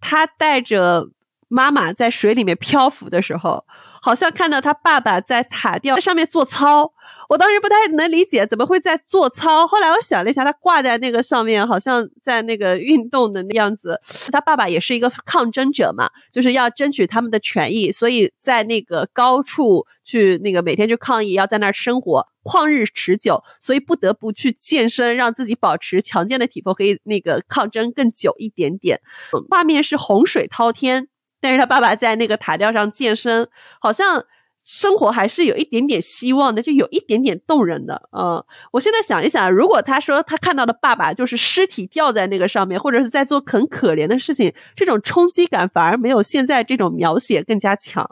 [SPEAKER 2] 他带着。妈妈在水里面漂浮的时候，好像看到他爸爸在塔吊上面做操。我当时不太能理解，怎么会在做操？后来我想了一下，他挂在那个上面，好像在那个运动的那样子。他爸爸也是一个抗争者嘛，就是要争取他们的权益，所以在那个高处去那个每天去抗议，要在那儿生活，旷日持久，所以不得不去健身，让自己保持强健的体魄，可以那个抗争更久一点点。画面是洪水滔天。但是他爸爸在那个塔吊上健身，好像生活还是有一点点希望的，就有一点点动人的。嗯，我现在想一想，如果他说他看到的爸爸就是尸体吊在那个上面，或者是在做很可怜的事情，这种冲击感反而没有现在这种描写更加强。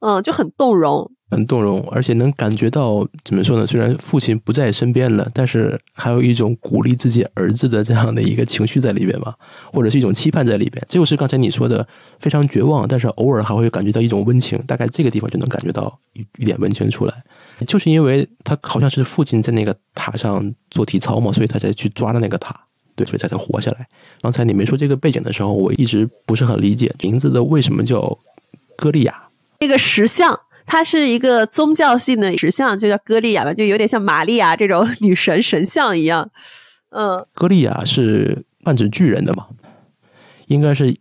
[SPEAKER 2] 嗯，就很动容。
[SPEAKER 1] 很动容，而且能感觉到怎么说呢？虽然父亲不在身边了，但是还有一种鼓励自己儿子的这样的一个情绪在里边嘛，或者是一种期盼在里边。这就是刚才你说的非常绝望，但是偶尔还会感觉到一种温情。大概这个地方就能感觉到一一点温情出来，就是因为他好像是父亲在那个塔上做体操嘛，所以他才去抓的那个塔，对，所以才才活下来。刚才你没说这个背景的时候，我一直不是很理解名字的为什么叫歌利亚，
[SPEAKER 2] 那个石像。它是一个宗教性的石像，就叫歌利亚吧，就有点像玛利亚这种女神神像一样。嗯，
[SPEAKER 1] 歌利亚是泛指巨人的嘛？应该是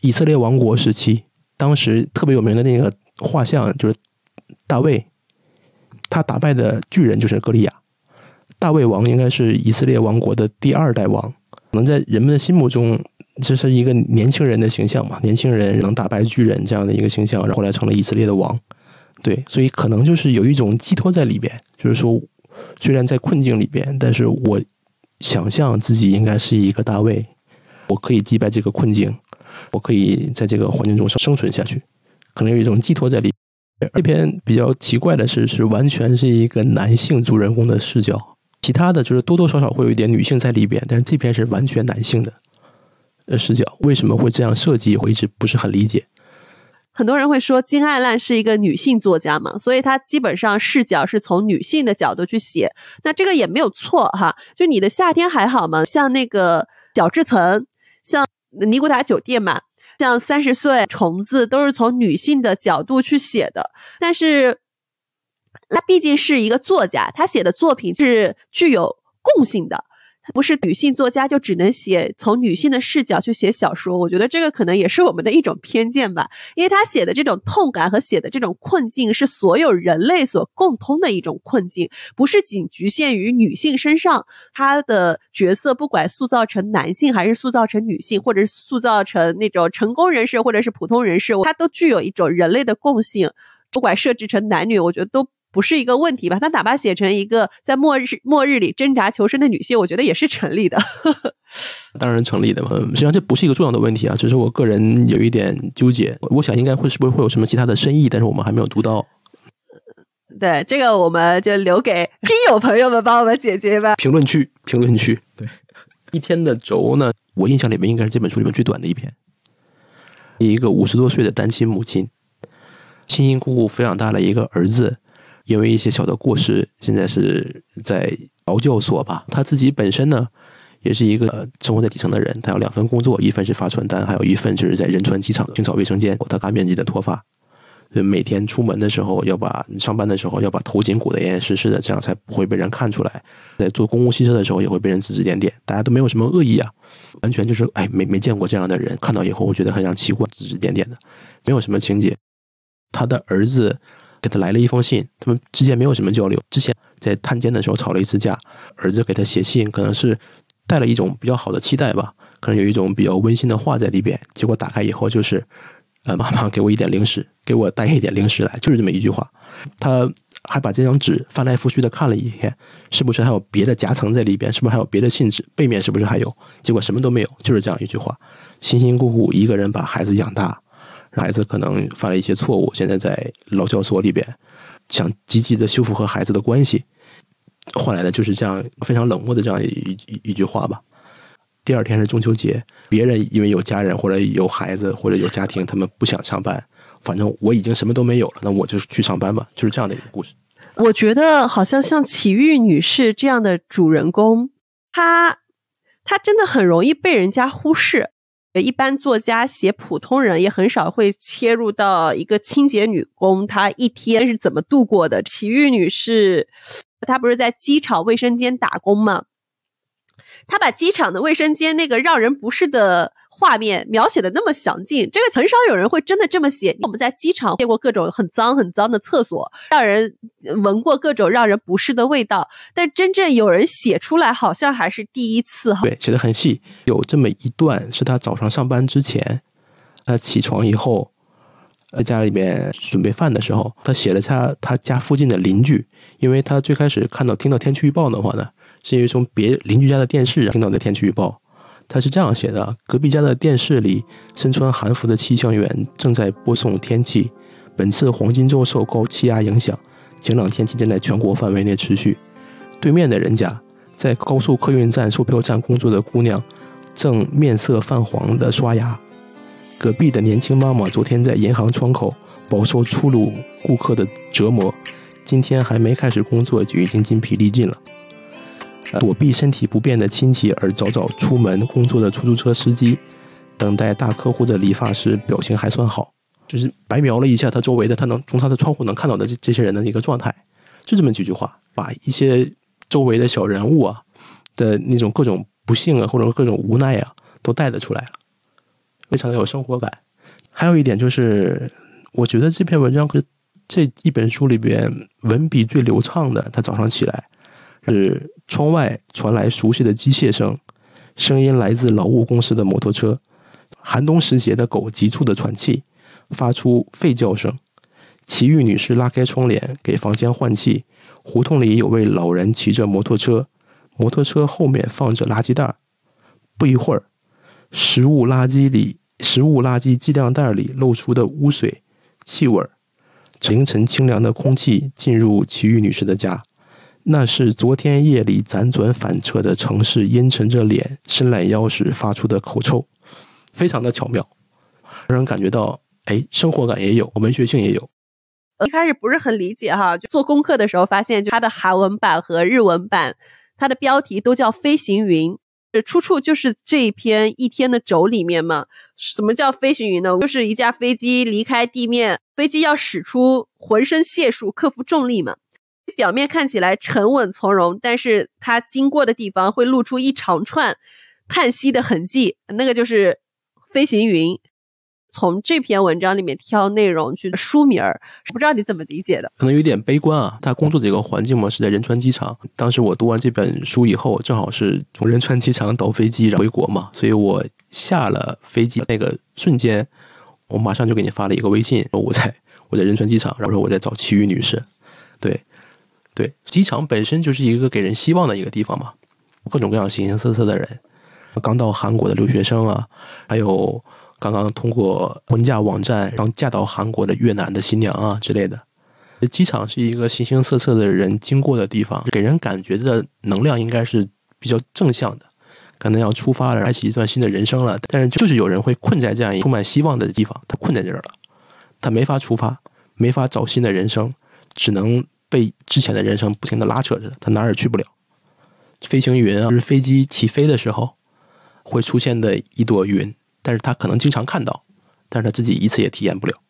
[SPEAKER 1] 以色列王国时期，当时特别有名的那个画像就是大卫，他打败的巨人就是歌利亚。大卫王应该是以色列王国的第二代王，可能在人们的心目中。这是一个年轻人的形象嘛？年轻人能打败巨人这样的一个形象，然后后来成了以色列的王。对，所以可能就是有一种寄托在里边，就是说，虽然在困境里边，但是我想象自己应该是一个大卫，我可以击败这个困境，我可以在这个环境中生生存下去，可能有一种寄托在里。这篇比较奇怪的是，是完全是一个男性主人公的视角，其他的就是多多少少会有一点女性在里边，但是这篇是完全男性的。的视角为什么会这样设计？我一直不是很理解。
[SPEAKER 2] 很多人会说金爱烂是一个女性作家嘛，所以她基本上视角是从女性的角度去写。那这个也没有错哈。就你的夏天还好吗？像那个角质层，像尼古达酒店嘛，像三十岁虫子，都是从女性的角度去写的。但是他毕竟是一个作家，他写的作品是具有共性的。不是女性作家就只能写从女性的视角去写小说，我觉得这个可能也是我们的一种偏见吧。因为他写的这种痛感和写的这种困境是所有人类所共通的一种困境，不是仅局限于女性身上。他的角色不管塑造成男性还是塑造成女性，或者是塑造成那种成功人士或者是普通人士，他都具有一种人类的共性。不管设置成男女，我觉得都。不是一个问题吧？他哪怕写成一个在末日末日里挣扎求生的女性，我觉得也是成立的。
[SPEAKER 1] 当然成立的嘛。实际上这不是一个重要的问题啊，只是我个人有一点纠结。我想应该会是不是会有什么其他的深意，但是我们还没有读到。
[SPEAKER 2] 对，这个我们就留给听友朋友们帮我们解决吧。
[SPEAKER 1] 评论区，评论区。对，一天的轴呢，我印象里面应该是这本书里面最短的一篇。一个五十多岁的单亲母亲，辛辛苦苦抚养大了一个儿子，因为一些小的过失，现在是在劳教所吧。他自己本身呢，也是一个生活在底层的人，他有两份工作，一份是发传单，还有一份就是在仁川机场清扫卫生间。他大面积的脱发。每天出门的时候要把上班的时候要把头紧鼓得严严实实的，这样才不会被人看出来。在坐公共汽车的时候也会被人指指点点，大家都没有什么恶意啊，完全就是哎没没见过这样的人，看到以后我觉得很像奇怪，指指点点的，没有什么情节。他的儿子给他来了一封信，他们之间没有什么交流。之前在探监的时候吵了一次架，儿子给他写信，可能是带了一种比较好的期待吧，可能有一种比较温馨的话在里边。结果打开以后就是。呃，妈妈给我一点零食，给我带一点零食来，就是这么一句话。他还把这张纸翻来覆去的看了一遍，是不是还有别的夹层在里边？是不是还有别的信纸？背面是不是还有？结果什么都没有，就是这样一句话。辛辛苦苦一个人把孩子养大，孩子可能犯了一些错误，现在在劳教所里边，想积极的修复和孩子的关系，换来的就是这样非常冷漠的这样一一一句话吧。第二天是中秋节，别人因为有家人或者有孩子或者有家庭，他们不想上班。反正我已经什么都没有了，那我就去上班吧，就是这样的一个故事。
[SPEAKER 2] 我觉得好像像启玉女士这样的主人公，她她真的很容易被人家忽视。一般作家写普通人也很少会切入到一个清洁女工，她一天是怎么度过的。奇遇女士，她不是在机场卫生间打工吗？她把机场的卫生间那个让人不适的画面描写的那么详尽，这个很少有人会真的这么写。我们在机场见过各种很脏很脏的厕所，让人闻过各种让人不适的味道，但真正有人写出来，好像还是第一次哈。
[SPEAKER 1] 对，写的很细。有这么一段是他早上上班之前，他起床以后，在家里面准备饭的时候，他写了他他家附近的邻居，因为他最开始看到听到天气预报的话呢。是因为从别邻居家的电视听到的天气预报，他是这样写的：隔壁家的电视里，身穿韩服的气象员正在播送天气。本次黄金周受高气压影响，晴朗天气正在全国范围内持续。对面的人家，在高速客运站售票站工作的姑娘，正面色泛黄的刷牙。隔壁的年轻妈妈昨天在银行窗口饱受粗鲁顾客的折磨，今天还没开始工作就已经筋疲力尽了。躲避身体不便的亲戚而早早出门工作的出租车司机，等待大客户的理发师表情还算好，就是白描了一下他周围的，他能从他的窗户能看到的这这些人的一个状态，就这么几句话，把一些周围的小人物啊的那种各种不幸啊或者各种无奈啊都带得出来了，非常的有生活感。还有一点就是，我觉得这篇文章是这一本书里边文笔最流畅的。他早上起来。是窗外传来熟悉的机械声，声音来自劳务公司的摩托车。寒冬时节的狗急促的喘气，发出吠叫声。奇遇女士拉开窗帘给房间换气。胡同里有位老人骑着摩托车，摩托车后面放着垃圾袋。不一会儿，食物垃圾里食物垃圾计量袋里露出的污水、气味儿，凌晨清凉的空气进入奇遇女士的家。那是昨天夜里辗转反侧的城市，阴沉着脸、伸懒腰时发出的口臭，非常的巧妙，让人感觉到，哎，生活感也有，文学性也有。
[SPEAKER 2] 一开始不是很理解哈，就做功课的时候发现，就它的韩文版和日文版，它的标题都叫“飞行云”，出处就是这一篇一天的轴里面嘛。什么叫飞行云呢？就是一架飞机离开地面，飞机要使出浑身解数克服重力嘛。表面看起来沉稳从容，但是它经过的地方会露出一长串叹息的痕迹，那个就是飞行云。从这篇文章里面挑内容去书名儿，不知道你怎么理解的？
[SPEAKER 1] 可能有点悲观啊。他工作的一个环境嘛，是在仁川机场。当时我读完这本书以后，正好是从仁川机场倒飞机回国嘛，所以我下了飞机那个瞬间，我马上就给你发了一个微信，说我在我在仁川机场，然后说我在找齐豫女士，对。对，机场本身就是一个给人希望的一个地方嘛，各种各样形形色色的人，刚到韩国的留学生啊，还有刚刚通过婚嫁网站刚嫁到韩国的越南的新娘啊之类的，机场是一个形形色色的人经过的地方，给人感觉的能量应该是比较正向的，可能要出发了，开启一段新的人生了。但是就是有人会困在这样一个充满希望的地方，他困在这儿了，他没法出发，没法找新的人生，只能被之前的人生不停的拉扯着，他哪儿也去不了。飞行云啊，就是飞机起飞的时候会出现的一朵云，但是他可能经常看到，但是他自己一次也体验不了。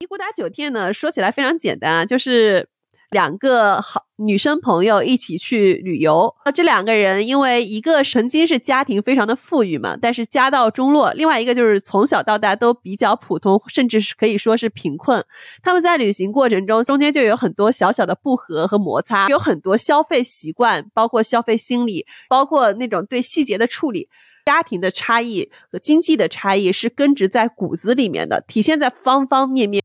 [SPEAKER 2] 尼古达酒店呢，说起来非常简单啊，就是两个好女生朋友一起去旅游。那这两个人，因为一个曾经是家庭非常的富裕嘛，但是家道中落；另外一个就是从小到大都比较普通，甚至是可以说是贫困。他们在旅行过程中，中间就有很多小小的不和和摩擦，有很多消费习惯，包括消费心理，包括那种对细节的处理。家庭的差异和经济的差异是根植在骨子里面的，体现在方方面面。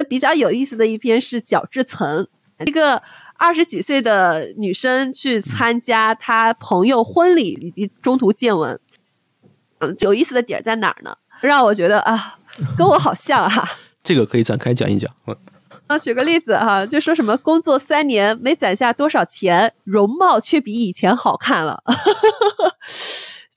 [SPEAKER 2] 比较有意思的一篇是角质层，一个二十几岁的女生去参加她朋友婚礼以及中途见闻。嗯，有意思的点在哪儿呢？让我觉得啊，跟我好像哈。
[SPEAKER 1] 这个可以展开讲一讲。
[SPEAKER 2] 啊，举个例子哈，就说什么工作三年没攒下多少钱，容貌却比以前好看了。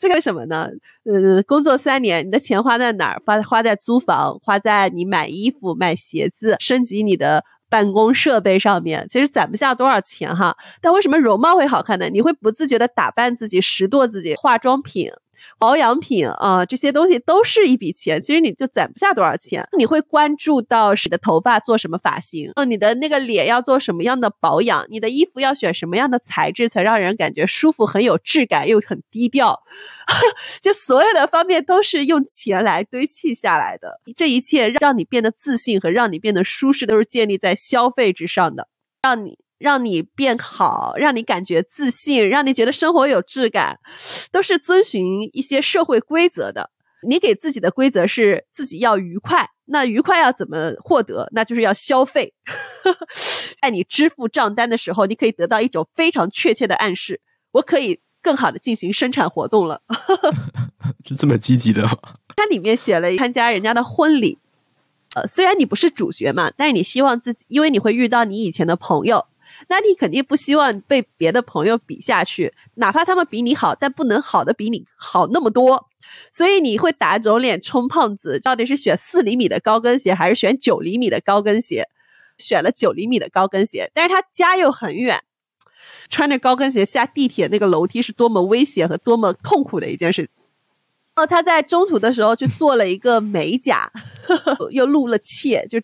[SPEAKER 2] 这个什么呢？嗯，工作三年，你的钱花在哪儿？花花在租房，花在你买衣服、买鞋子、升级你的办公设备上面，其实攒不下多少钱哈。但为什么容貌会好看呢？你会不自觉的打扮自己、拾掇自己，化妆品。保养品啊，这些东西都是一笔钱，其实你就攒不下多少钱。你会关注到你的头发做什么发型，呃，你的那个脸要做什么样的保养，你的衣服要选什么样的材质才让人感觉舒服、很有质感又很低调，就所有的方面都是用钱来堆砌下来的。这一切让你变得自信和让你变得舒适，都是建立在消费之上的，让你。让你变好，让你感觉自信，让你觉得生活有质感，都是遵循一些社会规则的。你给自己的规则是自己要愉快，那愉快要怎么获得？那就是要消费。在你支付账单的时候，你可以得到一种非常确切的暗示：我可以更好的进行生产活动了。
[SPEAKER 1] 是这么积极的吗？
[SPEAKER 2] 它里面写了参加人家的婚礼，呃，虽然你不是主角嘛，但是你希望自己，因为你会遇到你以前的朋友。那你肯定不希望被别的朋友比下去，哪怕他们比你好，但不能好的比你好那么多。所以你会打肿脸充胖子，到底是选四厘米的高跟鞋，还是选九厘米的高跟鞋？选了九厘米的高跟鞋，但是他家又很远，穿着高跟鞋下地铁那个楼梯是多么危险和多么痛苦的一件事。哦，他在中途的时候去做了一个美甲，又露了怯，就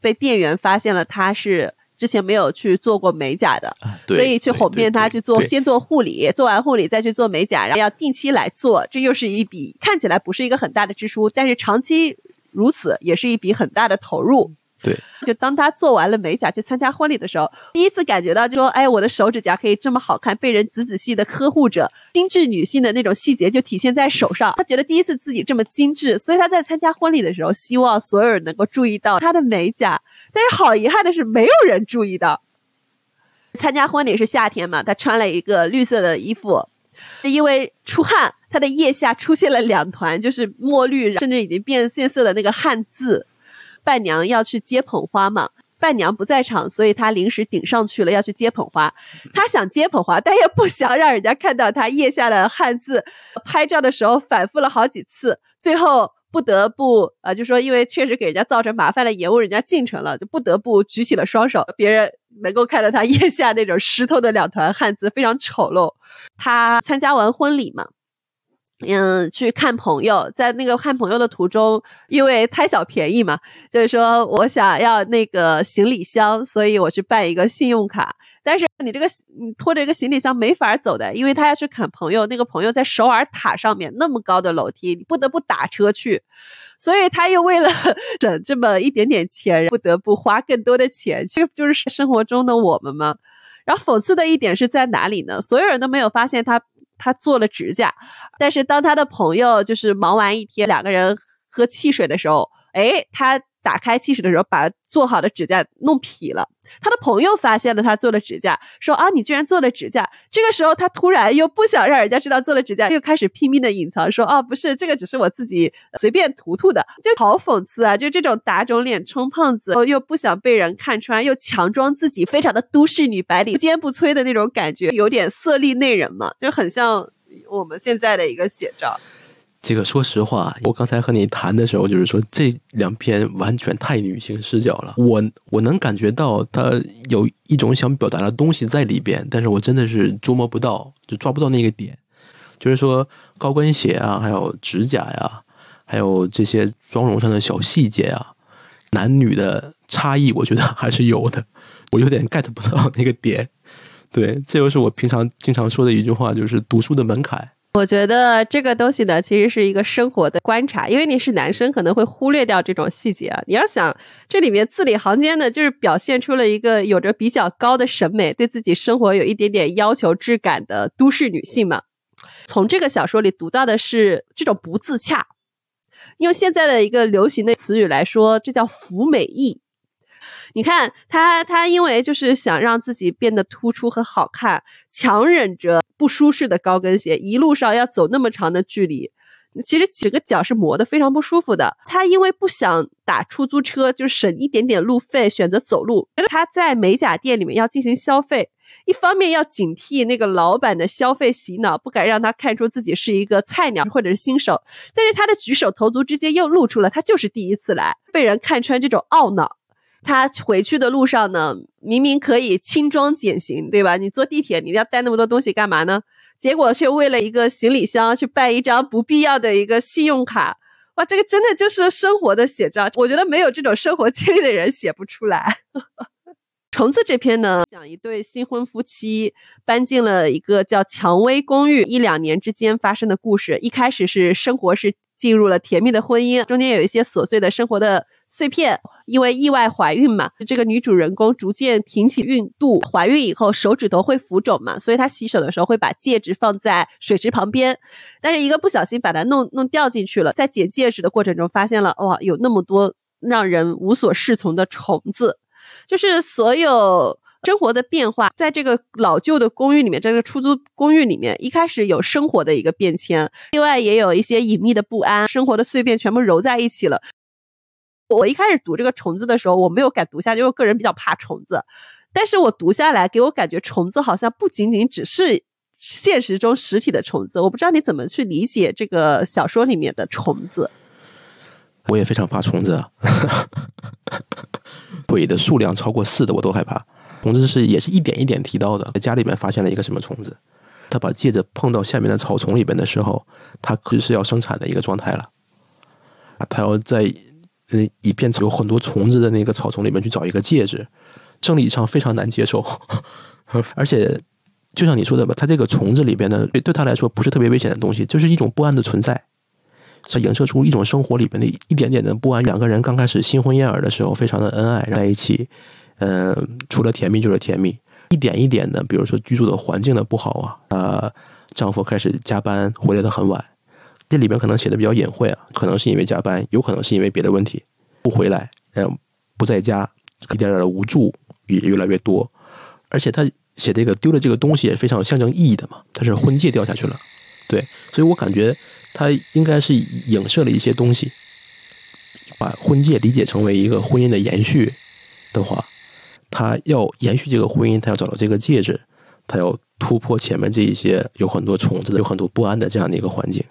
[SPEAKER 2] 被店员发现了他是。之前没有去做过美甲的，所以去哄骗他去做，先做护理，做完护理再去做美甲，然后要定期来做，这又是一笔看起来不是一个很大的支出，但是长期如此也是一笔很大的投入。
[SPEAKER 1] 对，
[SPEAKER 2] 就当他做完了美甲去参加婚礼的时候，第一次感觉到，就说，哎，我的手指甲可以这么好看，被人仔仔细的呵护着，精致女性的那种细节就体现在手上。他觉得第一次自己这么精致，所以他在参加婚礼的时候，希望所有人能够注意到他的美甲。但是好遗憾的是，没有人注意到。参加婚礼是夏天嘛，他穿了一个绿色的衣服，因为出汗，他的腋下出现了两团，就是墨绿，甚至已经变变色的那个汗渍。伴娘要去接捧花嘛，伴娘不在场，所以她临时顶上去了，要去接捧花。她想接捧花，但又不想让人家看到她腋下的汗渍。拍照的时候反复了好几次，最后不得不呃，就说因为确实给人家造成麻烦了，延误人家进程了，就不得不举起了双手。别人能够看到她腋下那种湿透的两团汗渍，非常丑陋。她参加完婚礼嘛。嗯，去看朋友，在那个看朋友的途中，因为贪小便宜嘛，就是说我想要那个行李箱，所以我去办一个信用卡。但是你这个你拖着一个行李箱没法走的，因为他要去看朋友，那个朋友在首尔塔上面那么高的楼梯，你不得不打车去。所以他又为了 省这么一点点钱，不得不花更多的钱。其实就是生活中的我们嘛。然后讽刺的一点是在哪里呢？所有人都没有发现他。他做了指甲，但是当他的朋友就是忙完一天，两个人喝汽水的时候，哎，他打开汽水的时候把做好的指甲弄劈了。他的朋友发现了他做的指甲，说啊，你居然做了指甲。这个时候他突然又不想让人家知道做了指甲，又开始拼命的隐藏，说啊，不是，这个只是我自己随便涂涂的，就好讽刺啊！就这种打肿脸充胖子，又不想被人看穿，又强装自己非常的都市女白领，不坚不摧的那种感觉，有点色厉内荏嘛，就很像我们现在的一个写照。
[SPEAKER 1] 这个说实话，我刚才和你谈的时候，就是说这两篇完全太女性视角了。我我能感觉到他有一种想表达的东西在里边，但是我真的是捉摸不到，就抓不到那个点。就是说高跟鞋啊，还有指甲呀，还有这些妆容上的小细节啊，男女的差异，我觉得还是有的。我有点 get 不到那个点。对，这又是我平常经常说的一句话，就是读书的门槛。
[SPEAKER 2] 我觉得这个东西呢，其实是一个生活的观察，因为你是男生，可能会忽略掉这种细节啊。你要想，这里面字里行间呢，就是表现出了一个有着比较高的审美，对自己生活有一点点要求、质感的都市女性嘛。从这个小说里读到的是这种不自洽，用现在的一个流行的词语来说，这叫“服美役”。你看他，他因为就是想让自己变得突出和好看，强忍着不舒适的高跟鞋，一路上要走那么长的距离，其实整个脚是磨得非常不舒服的。他因为不想打出租车，就省一点点路费，选择走路。他在美甲店里面要进行消费，一方面要警惕那个老板的消费洗脑，不敢让他看出自己是一个菜鸟或者是新手，但是他的举手投足之间又露出了他就是第一次来，被人看穿这种懊恼。他回去的路上呢，明明可以轻装简行，对吧？你坐地铁，你要带那么多东西干嘛呢？结果却为了一个行李箱去办一张不必要的一个信用卡，哇，这个真的就是生活的写照。我觉得没有这种生活经历的人写不出来。虫子这篇呢，讲一对新婚夫妻搬进了一个叫蔷薇公寓，一两年之间发生的故事。一开始是生活是进入了甜蜜的婚姻，中间有一些琐碎的生活的碎片。因为意外怀孕嘛，这个女主人公逐渐挺起孕肚，怀孕以后手指头会浮肿嘛，所以她洗手的时候会把戒指放在水池旁边，但是一个不小心把它弄弄掉进去了，在捡戒指的过程中发现了哇，有那么多让人无所适从的虫子。就是所有生活的变化，在这个老旧的公寓里面，这个出租公寓里面，一开始有生活的一个变迁，另外也有一些隐秘的不安，生活的碎片全部揉在一起了。我一开始读这个虫子的时候，我没有敢读下，因为我个人比较怕虫子。但是我读下来，给我感觉虫子好像不仅仅只是现实中实体的虫子。我不知道你怎么去理解这个小说里面的虫子。
[SPEAKER 1] 我也非常怕虫子。啊鬼的数量超过四的我都害怕。虫子是也是一点一点提到的。在家里面发现了一个什么虫子，他把戒指碰到下面的草丛里边的时候，他可是要生产的一个状态了。他要在嗯一片有很多虫子的那个草丛里面去找一个戒指，生理上非常难接受。而且就像你说的吧，他这个虫子里边呢，对他来说不是特别危险的东西，就是一种不安的存在。它映射出一种生活里边的一点点的不安。两个人刚开始新婚燕尔的时候，非常的恩爱在一起，呃，除了甜蜜就是甜蜜。一点一点的，比如说居住的环境的不好啊，呃，丈夫开始加班，回来的很晚。这里边可能写的比较隐晦啊，可能是因为加班，有可能是因为别的问题不回来，嗯，不在家，一点点的无助也越来越多。而且他写这个丢了这个东西也非常有象征意义的嘛，他是婚戒掉下去了，对，所以我感觉。他应该是影射了一些东西，把婚戒理解成为一个婚姻的延续的话，他要延续这个婚姻，他要找到这个戒指，他要突破前面这一些有很多虫子的、有很多不安的这样的一个环境。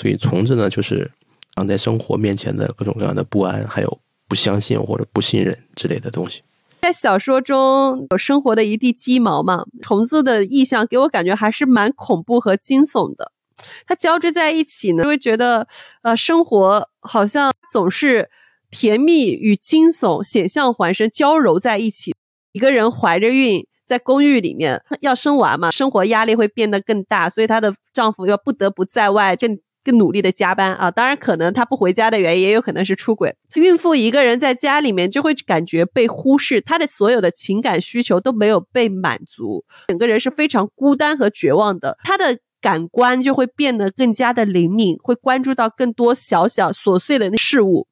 [SPEAKER 1] 所以虫子呢，就是挡在生活面前的各种各样的不安，还有不相信或者不信任之类的东西。
[SPEAKER 2] 在小说中有生活的一地鸡毛嘛，虫子的意象给我感觉还是蛮恐怖和惊悚的。它交织在一起呢，就会觉得，呃，生活好像总是甜蜜与惊悚险象环生，交融在一起。一个人怀着孕在公寓里面要生娃嘛，生活压力会变得更大，所以她的丈夫要不得不在外更更努力的加班啊。当然，可能他不回家的原因，也有可能是出轨。孕妇一个人在家里面就会感觉被忽视，她的所有的情感需求都没有被满足，整个人是非常孤单和绝望的。她的。感官就会变得更加的灵敏，会关注到更多小小琐碎的事物，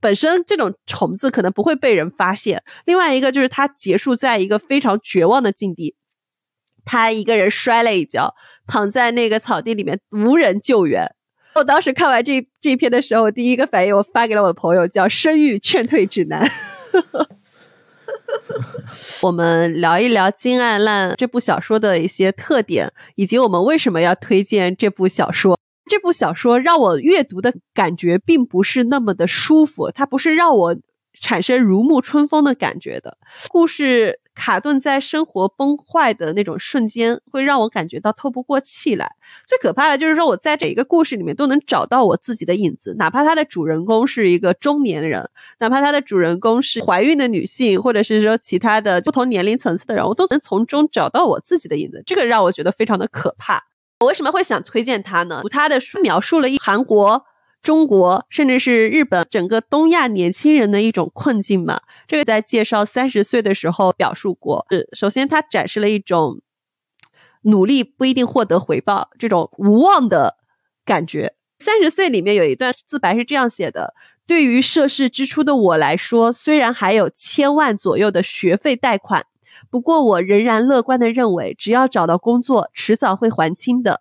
[SPEAKER 2] 本身这种虫子可能不会被人发现。另外一个就是他结束在一个非常绝望的境地，他一个人摔了一跤，躺在那个草地里面，无人救援。我当时看完这这一篇的时候，我第一个反应我发给了我的朋友，叫《生育劝退指南 》。我们聊一聊《金爱烂》这部小说的一些特点，以及我们为什么要推荐这部小说。这部小说让我阅读的感觉并不是那么的舒服，它不是让我产生如沐春风的感觉的。故事卡顿在生活崩坏的那种瞬间，会让我感觉到透不过气来。最可怕的就是说，我在这一个故事里面都能找到我自己的影子，哪怕他的主人公是一个中年人，哪怕他的主人公是怀孕的女性，或者是说其他的不同年龄层次的人，我都能从中找到我自己的影子。这个让我觉得非常的可怕。我为什么会想推荐他呢？他的书描述了一韩国、中国，甚至是日本整个东亚年轻人的一种困境嘛。这个在介绍三十岁的时候表述过。是首先，他展示了一种努力不一定获得回报这种无望的感觉。三十岁里面有一段自白是这样写的：对于涉世之初的我来说，虽然还有千万左右的学费贷款。不过，我仍然乐观的认为，只要找到工作，迟早会还清的。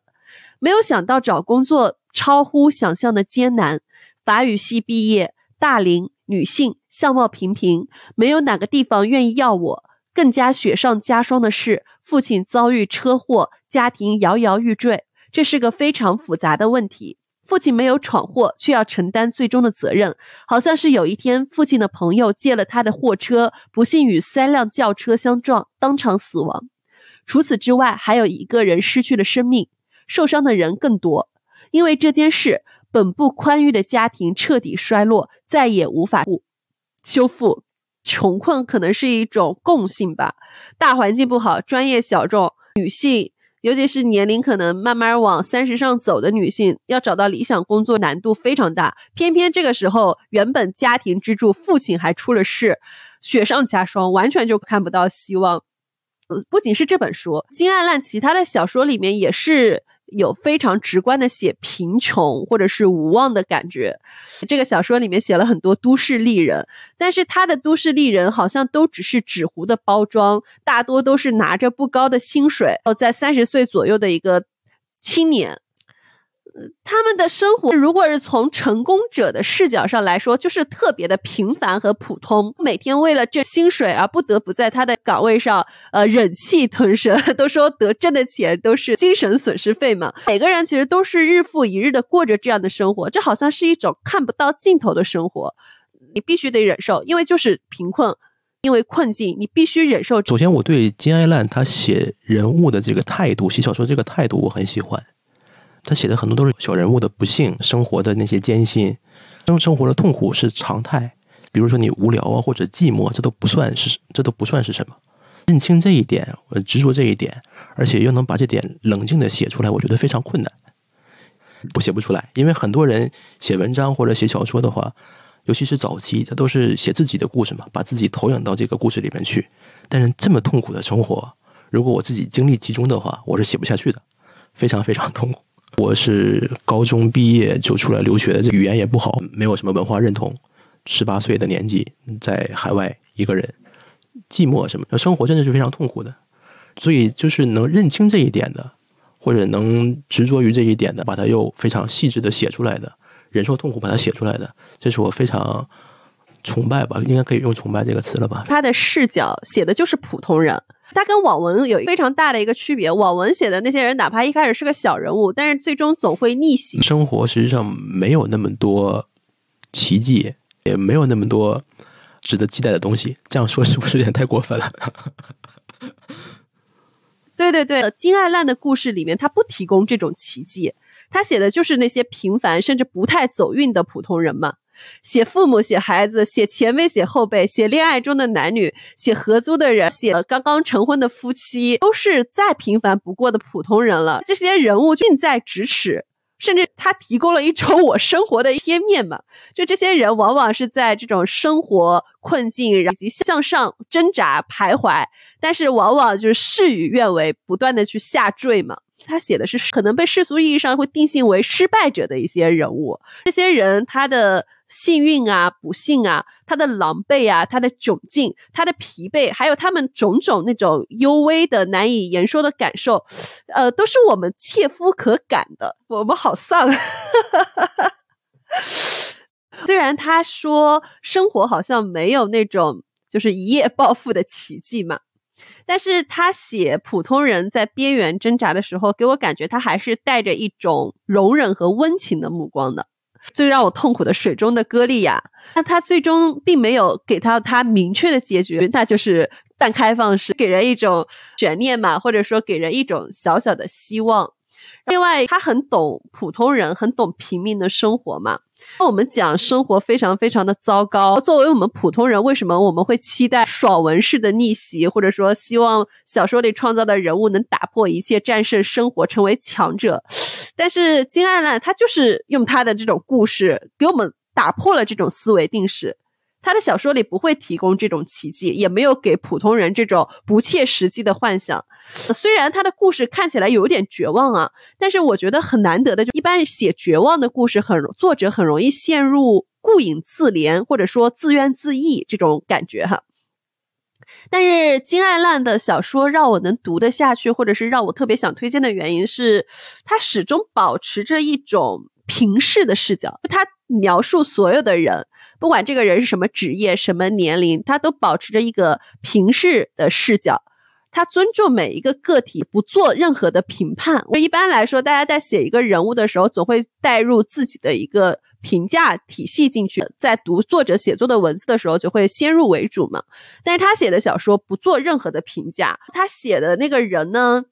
[SPEAKER 2] 没有想到找工作超乎想象的艰难。法语系毕业，大龄女性，相貌平平，没有哪个地方愿意要我。更加雪上加霜的是，父亲遭遇车祸，家庭摇摇欲坠。这是个非常复杂的问题。父亲没有闯祸，却要承担最终的责任。好像是有一天，父亲的朋友借了他的货车，不幸与三辆轿车相撞，当场死亡。除此之外，还有一个人失去了生命，受伤的人更多。因为这件事，本不宽裕的家庭彻底衰落，再也无法修复。穷困可能是一种共性吧。大环境不好，专业小众，女性。尤其是年龄可能慢慢往三十上走的女性，要找到理想工作难度非常大。偏偏这个时候，原本家庭支柱父亲还出了事，雪上加霜，完全就看不到希望。不仅是这本书，金爱烂其他的小说里面也是。有非常直观的写贫穷或者是无望的感觉。这个小说里面写了很多都市丽人，但是他的都市丽人好像都只是纸糊的包装，大多都是拿着不高的薪水，在三十岁左右的一个青年。他们的生活，如果是从成功者的视角上来说，就是特别的平凡和普通。每天为了挣薪水而不得不在他的岗位上，呃，忍气吞声。都说得挣的钱都是精神损失费嘛。每个人其实都是日复一日的过着这样的生活，这好像是一种看不到尽头的生活。你必须得忍受，因为就是贫困，因为困境，你必须忍受。
[SPEAKER 1] 首先，我对金爱烂他写人物的这个态度，写小说这个态度，我很喜欢。他写的很多都是小人物的不幸，生活的那些艰辛，生生活的痛苦是常态。比如说你无聊啊，或者寂寞，这都不算是，这都不算是什么。认清这一点，我执着这一点，而且又能把这点冷静的写出来，我觉得非常困难。我写不出来，因为很多人写文章或者写小说的话，尤其是早期，他都是写自己的故事嘛，把自己投影到这个故事里面去。但是这么痛苦的生活，如果我自己精力集中的话，我是写不下去的，非常非常痛苦。我是高中毕业就出来留学的，这语言也不好，没有什么文化认同。十八岁的年纪在海外一个人，寂寞什么，生活真的是非常痛苦的。所以就是能认清这一点的，或者能执着于这一点的，把它又非常细致的写出来的，忍受痛苦把它写出来的，这是我非常崇拜吧，应该可以用崇拜这个词了吧。
[SPEAKER 2] 他的视角写的就是普通人。它跟网文有非常大的一个区别，网文写的那些人，哪怕一开始是个小人物，但是最终总会逆袭。
[SPEAKER 1] 生活实际上没有那么多奇迹，也没有那么多值得期待的东西。这样说是不是有点太过分了？
[SPEAKER 2] 对对对，金爱烂的故事里面，他不提供这种奇迹，他写的就是那些平凡甚至不太走运的普通人嘛。写父母，写孩子，写前辈，写后辈，写恋爱中的男女，写合租的人，写刚刚成婚的夫妻，都是再平凡不过的普通人了。这些人物近在咫尺，甚至他提供了一种我生活的贴面嘛。就这些人往往是在这种生活困境以及向上挣扎徘徊，但是往往就是事与愿违，不断的去下坠嘛。他写的是可能被世俗意义上会定性为失败者的一些人物，这些人他的。幸运啊、不幸啊，他的狼狈啊、他的窘境、他的疲惫，还有他们种种那种幽微的、难以言说的感受，呃，都是我们切肤可感的。我们好丧。虽然他说生活好像没有那种就是一夜暴富的奇迹嘛，但是他写普通人在边缘挣扎的时候，给我感觉他还是带着一种容忍和温情的目光的。最让我痛苦的水中的歌利亚，那他最终并没有给他他明确的结局，那就是半开放式，给人一种悬念嘛，或者说给人一种小小的希望。另外，他很懂普通人，很懂平民的生活嘛。那我们讲生活非常非常的糟糕，作为我们普通人，为什么我们会期待爽文式的逆袭，或者说希望小说里创造的人物能打破一切，战胜生活，成为强者？但是金爱烂他就是用他的这种故事，给我们打破了这种思维定式。他的小说里不会提供这种奇迹，也没有给普通人这种不切实际的幻想。虽然他的故事看起来有点绝望啊，但是我觉得很难得的，就一般写绝望的故事，很作者很容易陷入顾影自怜或者说自怨自艾这种感觉哈。但是金爱烂的小说让我能读得下去，或者是让我特别想推荐的原因是，他始终保持着一种平视的视角，他描述所有的人。不管这个人是什么职业、什么年龄，他都保持着一个平视的视角，他尊重每一个个体，不做任何的评判。一般来说，大家在写一个人物的时候，总会带入自己的一个评价体系进去，在读作者写作的文字的时候，就会先入为主嘛。但是他写的小说不做任何的评价，他写的那个人呢？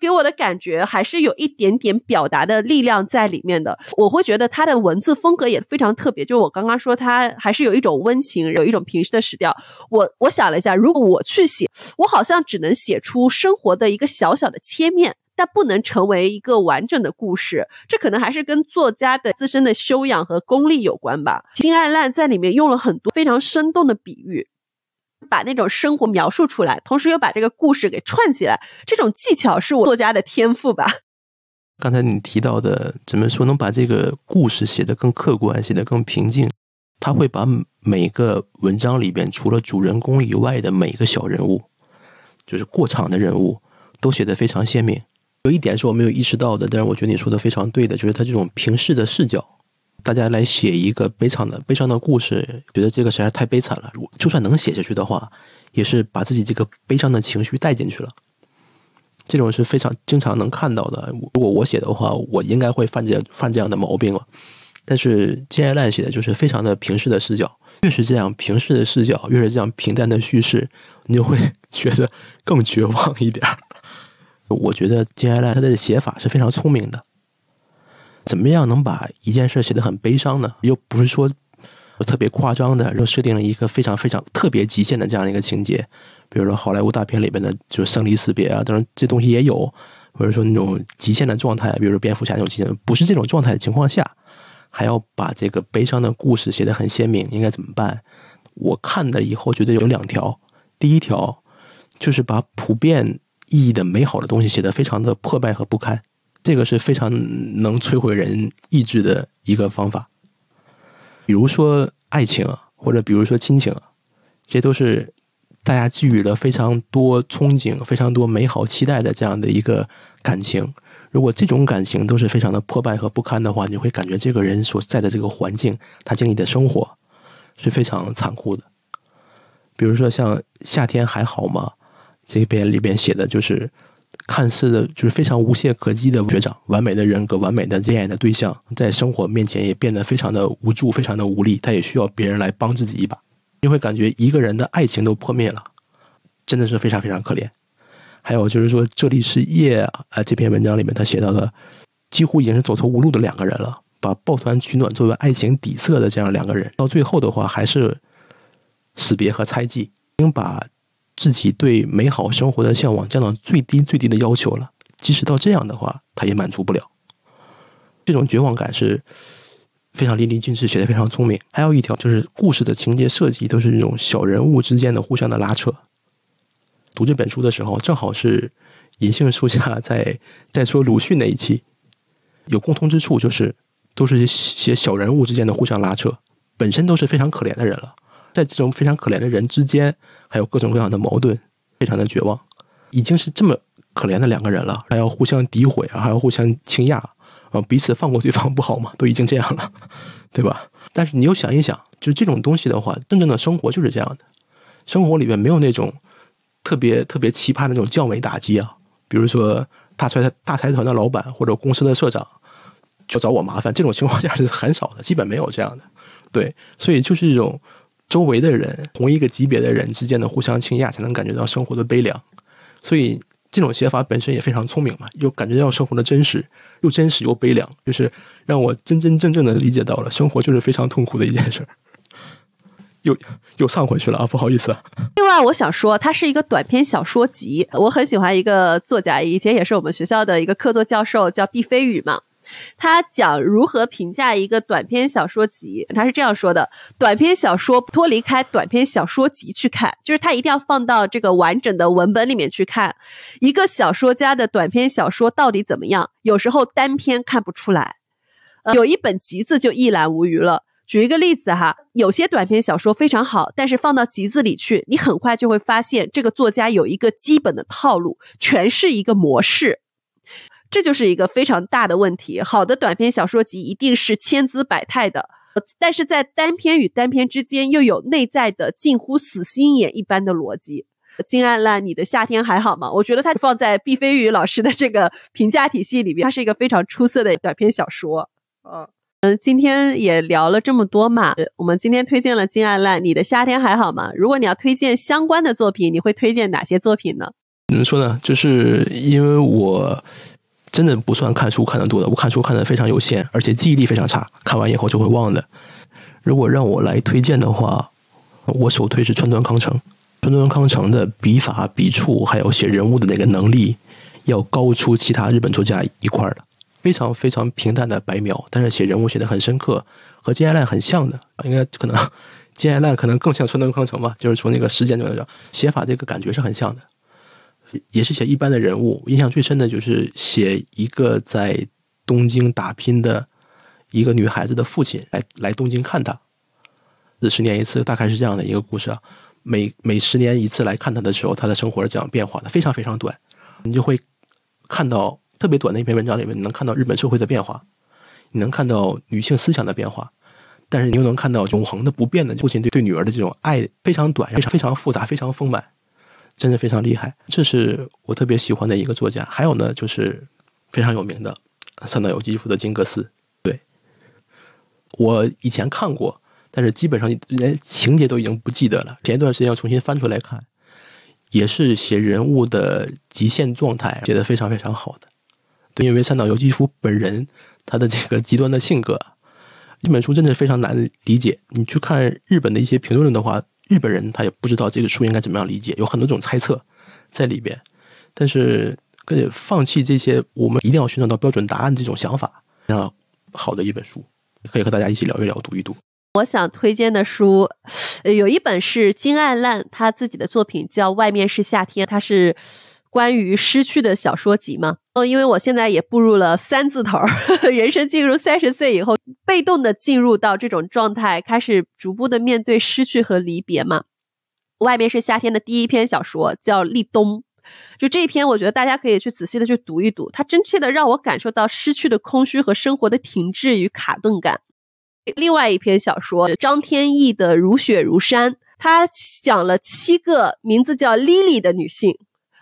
[SPEAKER 2] 给我的感觉还是有一点点表达的力量在里面的。我会觉得他的文字风格也非常特别，就我刚刚说，他还是有一种温情，有一种平时的史调。我我想了一下，如果我去写，我好像只能写出生活的一个小小的切面，但不能成为一个完整的故事。这可能还是跟作家的自身的修养和功力有关吧。金爱烂在里面用了很多非常生动的比喻。把那种生活描述出来，同时又把这个故事给串起来，这种技巧是我作家的天赋吧。
[SPEAKER 1] 刚才你提到的，怎么说能把这个故事写得更客观，写得更平静？他会把每个文章里边除了主人公以外的每个小人物，就是过场的人物，都写得非常鲜明。有一点是我没有意识到的，但是我觉得你说的非常对的，就是他这种平视的视角。大家来写一个悲惨的、悲伤的故事，觉得这个实在太悲惨了。如果就算能写下去的话，也是把自己这个悲伤的情绪带进去了。这种是非常经常能看到的。如果我写的话，我应该会犯这样犯这样的毛病了。但是金爱烂写的就是非常的平视的视角，越是这样平视的视角，越是这样平淡的叙事，你就会觉得更绝望一点。我觉得金爱烂他的写法是非常聪明的。怎么样能把一件事写得很悲伤呢？又不是说特别夸张的，又设定了一个非常非常特别极限的这样一个情节，比如说好莱坞大片里边的，就是生离死别啊，当然这东西也有，或者说那种极限的状态，比如说蝙蝠侠那种极限，不是这种状态的情况下，还要把这个悲伤的故事写得很鲜明，应该怎么办？我看的以后觉得有两条，第一条就是把普遍意义的美好的东西写得非常的破败和不堪。这个是非常能摧毁人意志的一个方法，比如说爱情，或者比如说亲情，这都是大家寄予了非常多憧憬、非常多美好期待的这样的一个感情。如果这种感情都是非常的破败和不堪的话，你会感觉这个人所在的这个环境，他经历的生活是非常残酷的。比如说像夏天还好吗？这边里边写的就是。看似的就是非常无懈可击的学长，完美的人格，完美的恋爱的对象，在生活面前也变得非常的无助，非常的无力。他也需要别人来帮自己一把。你会感觉一个人的爱情都破灭了，真的是非常非常可怜。还有就是说，这里是夜啊，这篇文章里面他写到的，几乎已经是走投无路的两个人了，把抱团取暖作为爱情底色的这样两个人，到最后的话还是死别和猜忌，已经把。自己对美好生活的向往降到最低最低的要求了，即使到这样的话，他也满足不了。这种绝望感是非常淋漓尽致，写的非常聪明。还有一条就是故事的情节设计都是这种小人物之间的互相的拉扯。读这本书的时候，正好是银杏树下在 在说鲁迅那一期，有共通之处就是都是些小人物之间的互相拉扯。本身都是非常可怜的人了，在这种非常可怜的人之间，还有各种各样的矛盾，非常的绝望，已经是这么可怜的两个人了，还要互相诋毁啊，还要互相倾轧啊，彼此放过对方不好吗？都已经这样了，对吧？但是你又想一想，就这种东西的话，真正的生活就是这样的，生活里面没有那种特别特别奇葩的那种降维打击啊，比如说大财大财团的老板或者公司的社长就找我麻烦，这种情况下是很少的，基本没有这样的。对，所以就是一种周围的人同一个级别的人之间的互相倾轧，才能感觉到生活的悲凉。所以这种写法本身也非常聪明嘛，又感觉到生活的真实，又真实又悲凉，就是让我真真正正的理解到了生活就是非常痛苦的一件事儿。又又上回去了啊，不好意思。
[SPEAKER 2] 另外，我想说，它是一个短篇小说集。我很喜欢一个作家，以前也是我们学校的一个客座教授，叫毕飞宇嘛。他讲如何评价一个短篇小说集，他是这样说的：短篇小说脱离开短篇小说集去看，就是他一定要放到这个完整的文本里面去看一个小说家的短篇小说到底怎么样。有时候单篇看不出来，有一本集子就一览无余了。举一个例子哈，有些短篇小说非常好，但是放到集子里去，你很快就会发现这个作家有一个基本的套路，全是一个模式。这就是一个非常大的问题。好的短篇小说集一定是千姿百态的，但是在单篇与单篇之间又有内在的近乎死心眼一般的逻辑。金爱烂，你的夏天还好吗？我觉得它放在毕飞宇老师的这个评价体系里边，它是一个非常出色的短篇小说。嗯嗯，今天也聊了这么多嘛，我们今天推荐了金爱烂，你的夏天还好吗？如果你要推荐相关的作品，你会推荐哪些作品呢？
[SPEAKER 1] 怎么说呢？就是因为我。真的不算看书看的多的，我看书看的非常有限，而且记忆力非常差，看完以后就会忘的。如果让我来推荐的话，我首推是川端康成。川端康成的笔法、笔触，还有写人物的那个能力，要高出其他日本作家一块的。非常非常平淡的白描，但是写人物写的很深刻，和金爱烂很像的。应该可能金爱烂可能更像川端康成吧，就是从那个时间上讲，写法这个感觉是很像的。也是写一般的人物，印象最深的就是写一个在东京打拼的一个女孩子的父亲来来东京看她，这十年一次，大概是这样的一个故事啊。每每十年一次来看她的时候，她的生活是这样变化的，非常非常短，你就会看到特别短的一篇文章里面，你能看到日本社会的变化，你能看到女性思想的变化，但是你又能看到永恒的不变的父亲对对女儿的这种爱，非常短，非常非常复杂，非常丰满。真的非常厉害，这是我特别喜欢的一个作家。还有呢，就是非常有名的三岛由纪夫的《金阁寺》。对，我以前看过，但是基本上连情节都已经不记得了。前一段时间要重新翻出来看，也是写人物的极限状态，写的非常非常好的。对，因为三岛由纪夫本人他的这个极端的性格，这本书真的非常难理解。你去看日本的一些评论的话。日本人他也不知道这个书应该怎么样理解，有很多种猜测在里边。但是，放弃这些我们一定要寻找到标准答案这种想法，非常好的一本书，可以和大家一起聊一聊，读一读。
[SPEAKER 2] 我想推荐的书，有一本是金爱烂他自己的作品，叫《外面是夏天》，它是。关于失去的小说集嘛，哦，因为我现在也步入了三字头，人生进入三十岁以后，被动的进入到这种状态，开始逐步的面对失去和离别嘛。外面是夏天的第一篇小说叫《立冬》，就这一篇，我觉得大家可以去仔细的去读一读，它真切的让我感受到失去的空虚和生活的停滞与卡顿感。另外一篇小说张天翼的《如雪如山》，他讲了七个名字叫 Lily 的女性。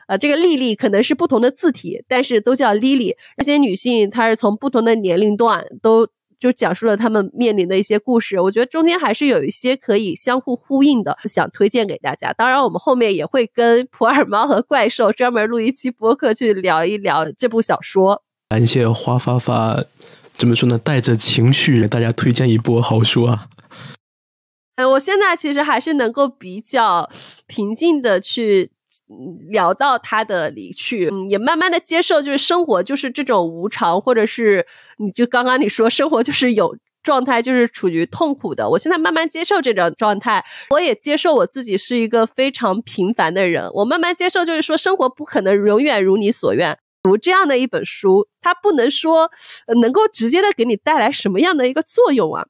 [SPEAKER 2] 啊，这个莉莉可能是不同的字体，但是都叫莉莉。这些女性，她是从不同的年龄段，都就讲述了她们面临的一些故事。我觉得中间还是有一些可以相互呼应的，想推荐给大家。当然，我们后面也会跟普洱猫和怪兽专门录一期播客，去聊一聊这部小说。
[SPEAKER 1] 感谢花发发，怎么说呢？带着情绪给大家推荐一部好书啊！
[SPEAKER 2] 嗯，我现在其实还是能够比较平静的去。聊到他的离去，嗯，也慢慢的接受，就是生活就是这种无常，或者是你就刚刚你说生活就是有状态，就是处于痛苦的。我现在慢慢接受这种状态，我也接受我自己是一个非常平凡的人。我慢慢接受，就是说生活不可能永远如你所愿。读这样的一本书，它不能说能够直接的给你带来什么样的一个作用啊。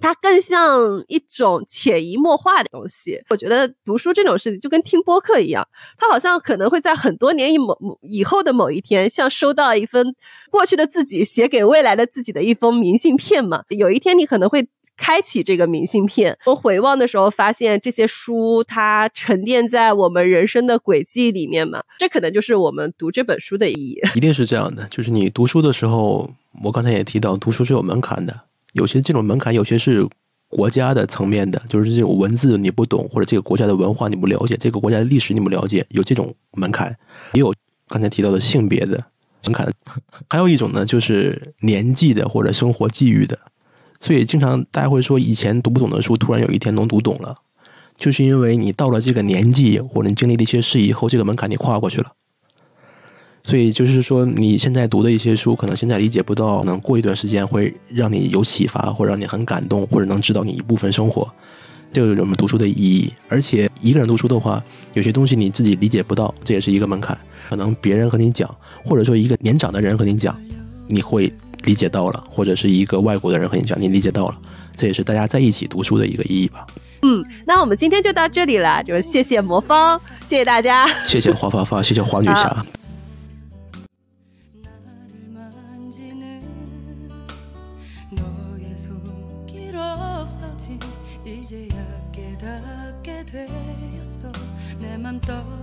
[SPEAKER 2] 它更像一种潜移默化的东西。我觉得读书这种事情就跟听播客一样，它好像可能会在很多年以某以后的某一天，像收到一封过去的自己写给未来的自己的一封明信片嘛。有一天你可能会开启这个明信片，我回望的时候发现这些书它沉淀在我们人生的轨迹里面嘛。这可能就是我们读这本书的意义。
[SPEAKER 1] 一定是这样的，就是你读书的时候，我刚才也提到，读书是有门槛的。有些这种门槛，有些是国家的层面的，就是这种文字你不懂，或者这个国家的文化你不了解，这个国家的历史你不了解，有这种门槛。也有刚才提到的性别的门槛，还有一种呢，就是年纪的或者生活际遇的。所以经常大家会说，以前读不懂的书，突然有一天能读懂了，就是因为你到了这个年纪，或者你经历了一些事以后，这个门槛你跨过去了。所以就是说，你现在读的一些书，可能现在理解不到，可能过一段时间会让你有启发，或者让你很感动，或者能指导你一部分生活，这就是我们读书的意义。而且一个人读书的话，有些东西你自己理解不到，这也是一个门槛。可能别人和你讲，或者说一个年长的人和你讲，你会理解到了；或者是一个外国的人和你讲，你理解到了。这也是大家在一起读书的一个意义吧。
[SPEAKER 2] 嗯，那我们今天就到这里了，就谢谢魔方，谢谢大家，
[SPEAKER 1] 谢谢花发发，谢谢花女侠。 되었어. 내 맘 떠나가